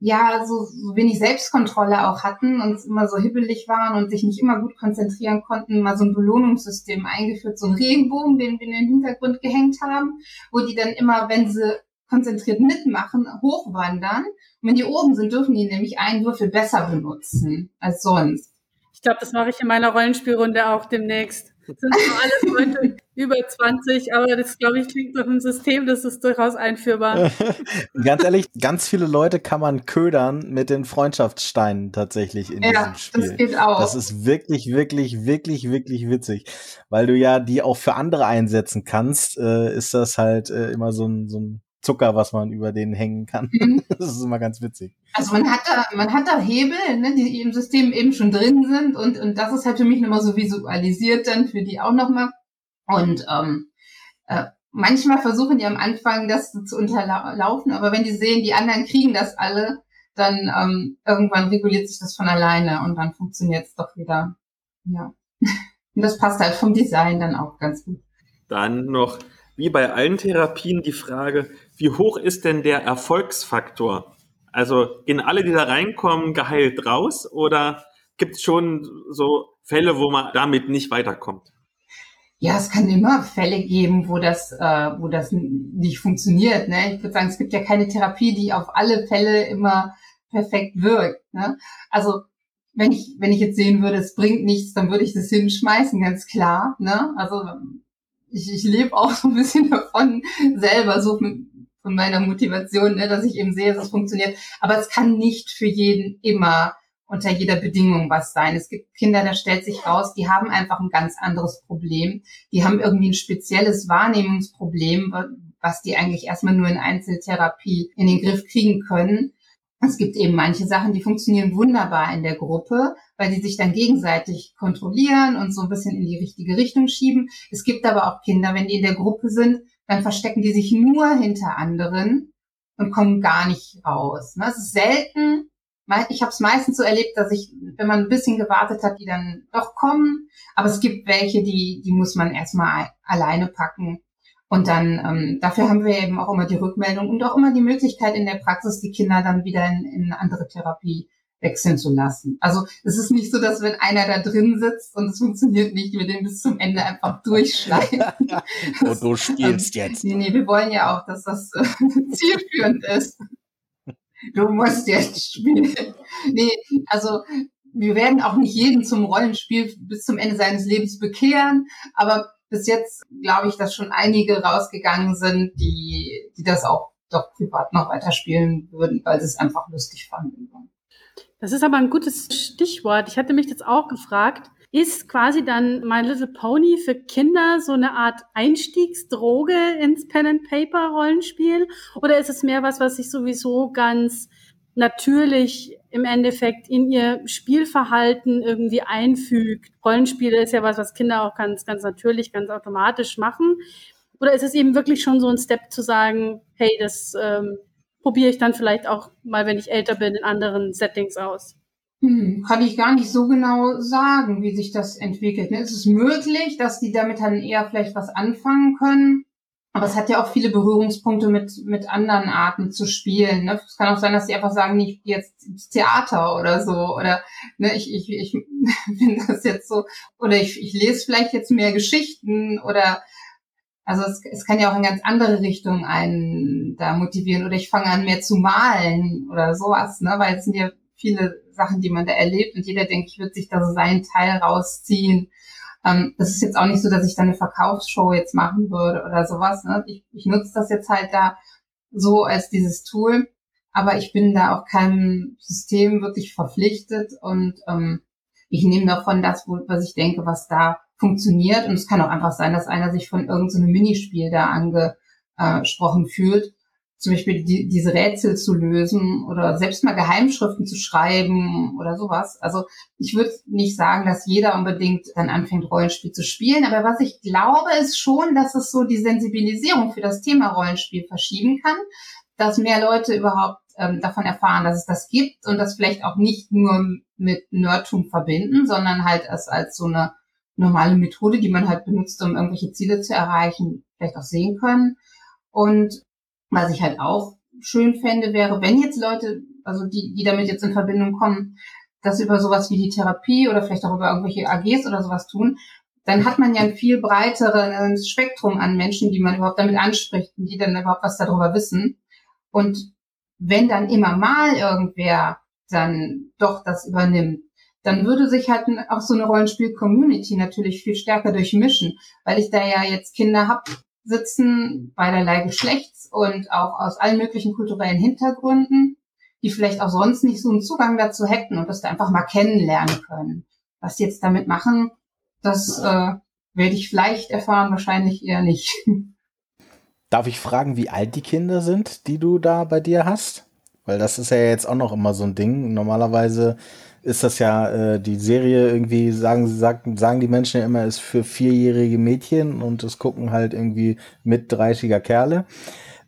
ja so, so wenig Selbstkontrolle auch hatten und immer so hibbelig waren und sich nicht immer gut konzentrieren konnten, mal so ein Belohnungssystem eingeführt, so ein Regenbogen, den wir in den Hintergrund gehängt haben, wo die dann immer, wenn sie konzentriert mitmachen, hochwandern. Und wenn die oben sind, dürfen die nämlich einen Würfel besser benutzen als sonst. Ich glaube, das mache ich in meiner Rollenspielrunde auch demnächst. Das sind so alles Leute über 20, aber das, glaube ich, klingt nach einem System, das ist durchaus einführbar. ganz ehrlich, ganz viele Leute kann man ködern mit den Freundschaftssteinen tatsächlich in ja, diesem Spiel. Das geht auch. Das ist wirklich, wirklich, wirklich, wirklich witzig. Weil du ja die auch für andere einsetzen kannst, äh, ist das halt äh, immer so ein, so ein Zucker, was man über den hängen kann. Mhm. Das ist immer ganz witzig. Also man hat da, man hat da Hebel, ne, die im System eben schon drin sind und, und das ist halt für mich nochmal so visualisiert dann für die auch nochmal. Und ähm, äh, manchmal versuchen die am Anfang das zu unterlaufen, aber wenn die sehen, die anderen kriegen das alle, dann ähm, irgendwann reguliert sich das von alleine und dann funktioniert es doch wieder. Ja. Und das passt halt vom Design dann auch ganz gut. Dann noch, wie bei allen Therapien, die Frage, wie hoch ist denn der Erfolgsfaktor? Also gehen alle, die da reinkommen, geheilt raus oder gibt es schon so Fälle, wo man damit nicht weiterkommt? Ja, es kann immer Fälle geben, wo das, äh, wo das nicht funktioniert. Ne? Ich würde sagen, es gibt ja keine Therapie, die auf alle Fälle immer perfekt wirkt. Ne? Also wenn ich, wenn ich jetzt sehen würde, es bringt nichts, dann würde ich das hinschmeißen, ganz klar. Ne? Also ich, ich lebe auch so ein bisschen davon selber, so von meiner Motivation, ne, dass ich eben sehe, dass es funktioniert. Aber es kann nicht für jeden immer unter jeder Bedingung was sein. Es gibt Kinder, da stellt sich raus, die haben einfach ein ganz anderes Problem. Die haben irgendwie ein spezielles Wahrnehmungsproblem, was die eigentlich erstmal nur in Einzeltherapie in den Griff kriegen können. Es gibt eben manche Sachen, die funktionieren wunderbar in der Gruppe, weil die sich dann gegenseitig kontrollieren und so ein bisschen in die richtige Richtung schieben. Es gibt aber auch Kinder, wenn die in der Gruppe sind, dann verstecken die sich nur hinter anderen und kommen gar nicht raus. Ne? Es ist selten, ich habe es meistens so erlebt, dass ich, wenn man ein bisschen gewartet hat, die dann doch kommen. Aber es gibt welche, die, die muss man erstmal alleine packen. Und dann, ähm, dafür haben wir eben auch immer die Rückmeldung und auch immer die Möglichkeit in der Praxis, die Kinder dann wieder in, in andere Therapie wechseln zu lassen. Also es ist nicht so, dass wenn einer da drin sitzt und es funktioniert nicht, wir den bis zum Ende einfach durchschleifen. und du spielst ähm, jetzt. Nee, nee, wir wollen ja auch, dass das äh, zielführend ist. Du musst jetzt spielen. Nee, also wir werden auch nicht jeden zum Rollenspiel bis zum Ende seines Lebens bekehren, aber bis jetzt glaube ich, dass schon einige rausgegangen sind, die, die das auch doch privat noch weiterspielen würden, weil sie es einfach lustig fanden. Das ist aber ein gutes Stichwort. Ich hatte mich jetzt auch gefragt, ist quasi dann My Little Pony für Kinder so eine Art Einstiegsdroge ins Pen and Paper Rollenspiel oder ist es mehr was, was sich sowieso ganz natürlich im Endeffekt in ihr Spielverhalten irgendwie einfügt. Rollenspiele ist ja was, was Kinder auch ganz, ganz natürlich, ganz automatisch machen. Oder ist es eben wirklich schon so ein Step zu sagen, hey, das ähm, probiere ich dann vielleicht auch mal, wenn ich älter bin, in anderen Settings aus? Hm, kann ich gar nicht so genau sagen, wie sich das entwickelt. Ne? Es ist möglich, dass die damit dann eher vielleicht was anfangen können. Aber es hat ja auch viele Berührungspunkte mit, mit anderen Arten zu spielen. Ne? Es kann auch sein, dass die einfach sagen, ich gehe jetzt ins Theater oder so. Oder ne, ich, ich, ich finde das jetzt so. Oder ich, ich lese vielleicht jetzt mehr Geschichten oder also es, es kann ja auch in ganz andere Richtungen einen da motivieren. Oder ich fange an mehr zu malen oder sowas, ne? Weil es sind ja viele Sachen, die man da erlebt und jeder denkt, ich würde sich da so seinen Teil rausziehen. Ähm, das ist jetzt auch nicht so, dass ich da eine Verkaufsshow jetzt machen würde oder sowas. Ne? Ich, ich nutze das jetzt halt da so als dieses Tool, aber ich bin da auch keinem System wirklich verpflichtet und ähm, ich nehme davon das, was ich denke, was da funktioniert. Und es kann auch einfach sein, dass einer sich von irgendeinem so Minispiel da angesprochen fühlt zum Beispiel die, diese Rätsel zu lösen oder selbst mal Geheimschriften zu schreiben oder sowas. Also ich würde nicht sagen, dass jeder unbedingt dann anfängt, Rollenspiel zu spielen, aber was ich glaube, ist schon, dass es so die Sensibilisierung für das Thema Rollenspiel verschieben kann, dass mehr Leute überhaupt ähm, davon erfahren, dass es das gibt und das vielleicht auch nicht nur mit Nerdtum verbinden, sondern halt es als so eine normale Methode, die man halt benutzt, um irgendwelche Ziele zu erreichen, vielleicht auch sehen können. Und was ich halt auch schön fände, wäre, wenn jetzt Leute, also die, die damit jetzt in Verbindung kommen, das über sowas wie die Therapie oder vielleicht auch über irgendwelche AGs oder sowas tun, dann hat man ja ein viel breiteres Spektrum an Menschen, die man überhaupt damit anspricht und die dann überhaupt was darüber wissen. Und wenn dann immer mal irgendwer dann doch das übernimmt, dann würde sich halt auch so eine Rollenspiel-Community natürlich viel stärker durchmischen, weil ich da ja jetzt Kinder habe, sitzen, beiderlei Geschlechts und auch aus allen möglichen kulturellen Hintergründen, die vielleicht auch sonst nicht so einen Zugang dazu hätten und das da einfach mal kennenlernen können. Was die jetzt damit machen, das äh, werde ich vielleicht erfahren, wahrscheinlich eher nicht. Darf ich fragen, wie alt die Kinder sind, die du da bei dir hast? Weil das ist ja jetzt auch noch immer so ein Ding. Normalerweise ist das ja äh, die Serie irgendwie, sagen, sagen, sagen die Menschen ja immer, ist für vierjährige Mädchen und es gucken halt irgendwie mit 30er Kerle.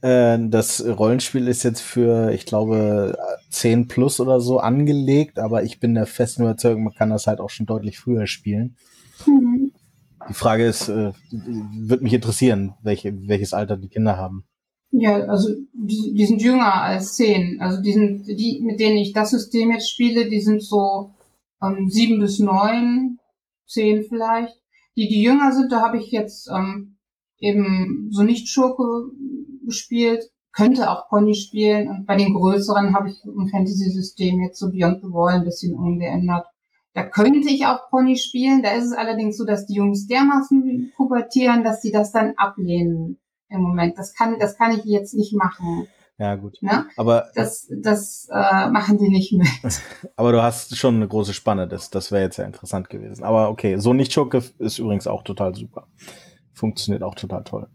Äh, das Rollenspiel ist jetzt für, ich glaube, 10 plus oder so angelegt, aber ich bin der festen Überzeugung, man kann das halt auch schon deutlich früher spielen. Mhm. Die Frage ist, äh, wird mich interessieren, welche, welches Alter die Kinder haben. Ja, also die, die sind jünger als zehn. Also die sind, die, mit denen ich das System jetzt spiele, die sind so ähm, sieben bis neun, zehn vielleicht. Die, die jünger sind, da habe ich jetzt ähm, eben so nicht Schurke gespielt, könnte auch Pony spielen. Und bei den größeren habe ich im Fantasy-System jetzt so Beyond the Wall ein bisschen umgeändert. Da könnte ich auch Pony spielen. Da ist es allerdings so, dass die Jungs dermaßen pubertieren, dass sie das dann ablehnen im Moment. Das kann, das kann ich jetzt nicht machen. Ja, gut. Ne? Aber Das, das äh, machen die nicht mit. Aber du hast schon eine große Spanne, das, das wäre jetzt ja interessant gewesen. Aber okay, so nicht Schurke ist übrigens auch total super. Funktioniert auch total toll.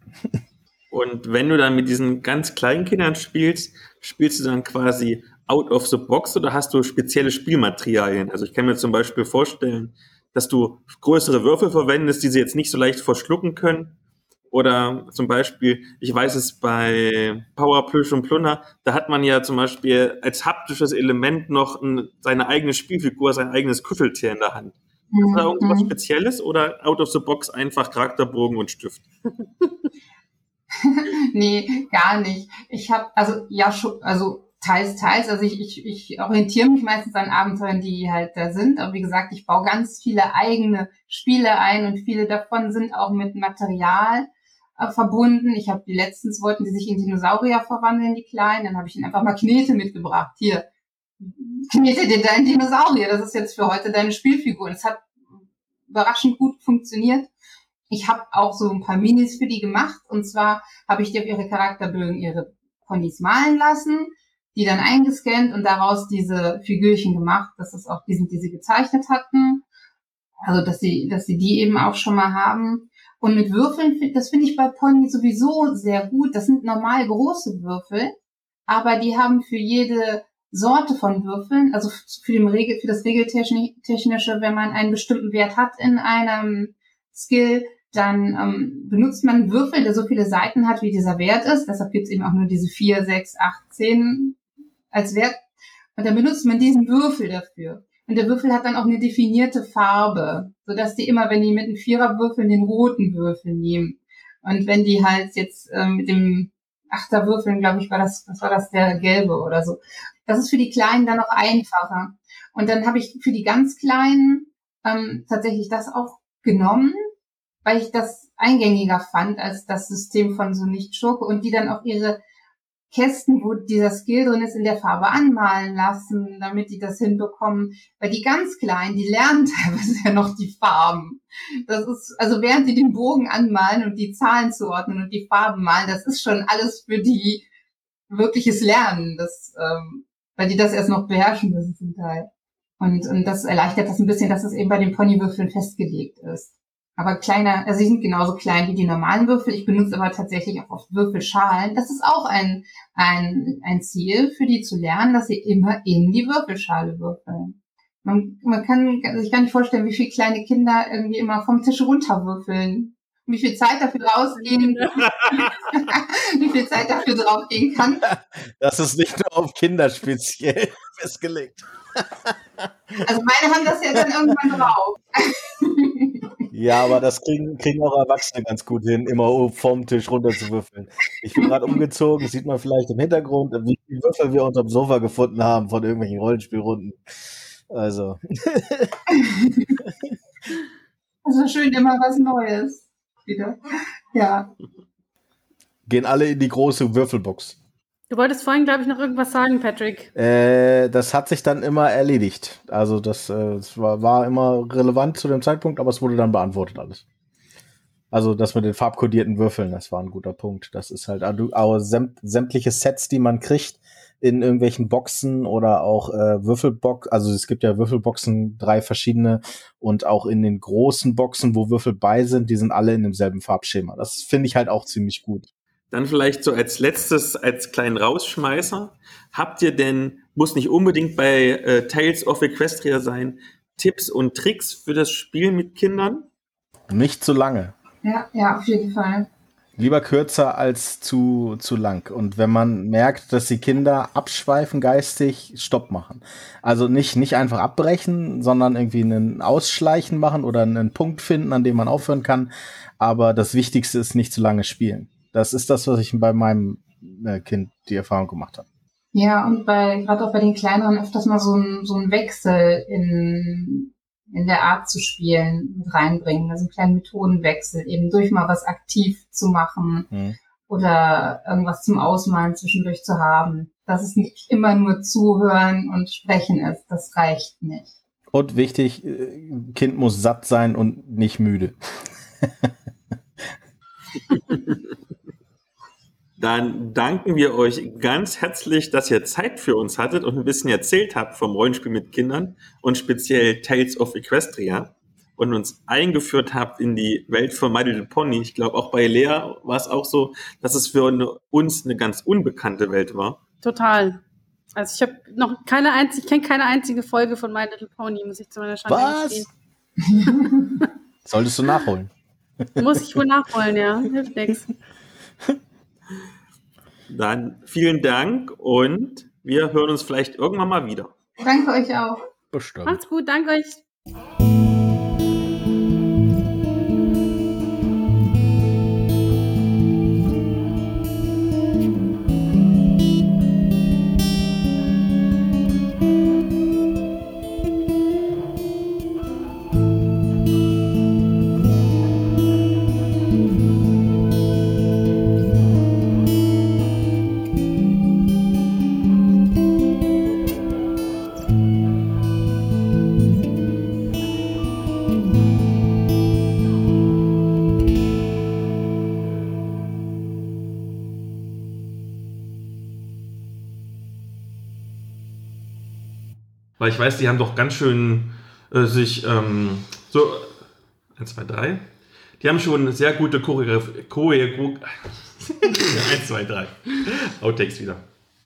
Und wenn du dann mit diesen ganz kleinen Kindern spielst, spielst du dann quasi out of the box oder hast du spezielle Spielmaterialien? Also ich kann mir zum Beispiel vorstellen, dass du größere Würfel verwendest, die sie jetzt nicht so leicht verschlucken können. Oder zum Beispiel, ich weiß es bei Power Plüsch und Plunder, da hat man ja zum Beispiel als haptisches Element noch ein, seine eigene Spielfigur, sein eigenes Kuscheltier in der Hand. Ist da irgendwas Mhm. Spezielles oder out of the box einfach Charakterbogen und Stift? nee, gar nicht. Ich habe, also ja, schon, also teils, teils. Also ich, ich, ich orientiere mich meistens an Abenteuern, die halt da sind. Aber wie gesagt, ich baue ganz viele eigene Spiele ein und viele davon sind auch mit Material äh, verbunden. Ich habe die letztens wollten die sich in Dinosaurier verwandeln, die Kleinen. Dann habe ich ihnen einfach mal Knete mitgebracht. Hier, knete dir deinen Dinosaurier. Das ist jetzt für heute deine Spielfigur. Und es hat überraschend gut funktioniert. Ich habe auch so ein paar Minis für die gemacht. Und zwar habe ich die auf ihre Charakterbögen ihre Ponys malen lassen, die dann eingescannt und daraus diese Figürchen gemacht. Das ist auch die sind, die sie gezeichnet hatten. Also dass sie, dass sie die eben auch schon mal haben. Und mit Würfeln, das finde ich bei Pony sowieso sehr gut. Das sind normal große Würfel, aber die haben für jede Sorte von Würfeln, also für, den Regel, für das Regeltechnische, wenn man einen bestimmten Wert hat in einem Skill, dann ähm, benutzt man einen Würfel, der so viele Seiten hat, wie dieser Wert ist. Deshalb gibt es eben auch nur diese 4, 6, 8, 10 als Wert. Und dann benutzt man diesen Würfel dafür. Und der Würfel hat dann auch eine definierte Farbe, sodass die immer, wenn die mit einem Vierer würfeln, den roten Würfel nehmen. Und wenn die halt jetzt ähm, mit dem Achter würfeln, glaube ich, war das, was war das, der gelbe oder so. Das ist für die Kleinen dann noch einfacher. Und dann habe ich für die ganz Kleinen ähm, tatsächlich das auch genommen, weil ich das eingängiger fand als das System von so Nicht-Schurke und die dann auch ihre Kästen, wo dieser Skill drin ist, in der Farbe anmalen lassen, damit die das hinbekommen. Weil die ganz Kleinen, die lernen teilweise ja noch die Farben. Das ist, also während die den Bogen anmalen und die Zahlen zuordnen und die Farben malen, das ist schon alles für die wirkliches Lernen, das, ähm, weil die das erst noch beherrschen müssen zum Teil. Und, und das erleichtert das ein bisschen, dass es eben bei den Ponywürfeln festgelegt ist. Aber kleiner, also sie sind genauso klein wie die normalen Würfel. Ich benutze aber tatsächlich auch oft Würfelschalen. Das ist auch ein, ein, ein Ziel für die zu lernen, dass sie immer in die Würfelschale würfeln. Man, man kann sich gar nicht vorstellen, wie viele kleine Kinder irgendwie immer vom Tisch runterwürfeln. Wie viel Zeit dafür draufgehen, wie viel Zeit dafür draufgehen kann. Das ist nicht nur auf Kinder speziell festgelegt. Also meine haben das ja dann irgendwann drauf. Ja, aber das kriegen, kriegen auch Erwachsene ganz gut hin, immer vom Tisch runter zu würfeln. Ich bin gerade umgezogen, sieht man vielleicht im Hintergrund, wie viele Würfel wir unterm Sofa gefunden haben von irgendwelchen Rollenspielrunden. Also, Also schön immer was Neues. Wieder. Ja. gehen alle in die große Würfelbox. Du wolltest vorhin, glaube ich, noch irgendwas sagen, Patrick. Äh, das hat sich dann immer erledigt. Also das, äh, das war, war immer relevant zu dem Zeitpunkt, aber es wurde dann beantwortet alles. Also das mit den farbkodierten Würfeln, das war ein guter Punkt. Das ist halt also, auch sämt, sämtliche Sets, die man kriegt in irgendwelchen Boxen oder auch äh, Würfelbox. Also es gibt ja Würfelboxen, drei verschiedene und auch in den großen Boxen, wo Würfel bei sind, die sind alle in demselben Farbschema. Das finde ich halt auch ziemlich gut. Dann vielleicht so als letztes, als kleinen Rausschmeißer. Habt ihr denn, muss nicht unbedingt bei äh, Tales of Equestria sein, Tipps und Tricks für das Spiel mit Kindern? Nicht zu lange. Ja, ja, auf jeden Fall. Lieber kürzer als zu, zu lang. Und wenn man merkt, dass die Kinder abschweifen geistig, Stopp machen. Also nicht, nicht einfach abbrechen, sondern irgendwie einen Ausschleichen machen oder einen Punkt finden, an dem man aufhören kann. Aber das Wichtigste ist nicht zu lange spielen. Das ist das, was ich bei meinem äh, Kind die Erfahrung gemacht habe. Ja, und bei, gerade auch bei den kleineren öfters mal so ein, so ein Wechsel in, in der Art zu spielen mit reinbringen, also einen kleinen Methodenwechsel, eben durch mal was aktiv zu machen mhm. oder irgendwas zum Ausmalen zwischendurch zu haben. Dass es nicht immer nur zuhören und sprechen ist, das reicht nicht. Und wichtig, äh, Kind muss satt sein und nicht müde. Dann danken wir euch ganz herzlich, dass ihr Zeit für uns hattet und ein bisschen erzählt habt vom Rollenspiel mit Kindern und speziell Tales of Equestria und uns eingeführt habt in die Welt von My Little Pony. Ich glaube, auch bei Lea war es auch so, dass es für uns eine ganz unbekannte Welt war. Total. Also ich habe noch keine einzige, ich kenne keine einzige Folge von My Little Pony, muss ich zu meiner Schande Was? Solltest du nachholen. Muss ich wohl nachholen, ja. Hilft nichts. Dann vielen Dank und wir hören uns vielleicht irgendwann mal wieder. Danke euch auch. Bestimmt. Macht's gut, danke euch. Weil ich weiß, die haben doch ganz schön äh, sich ähm, so. 1, 2, 3. Die haben schon sehr gute Choreografie. Choreo 1, 2, 3. Outtakes wieder.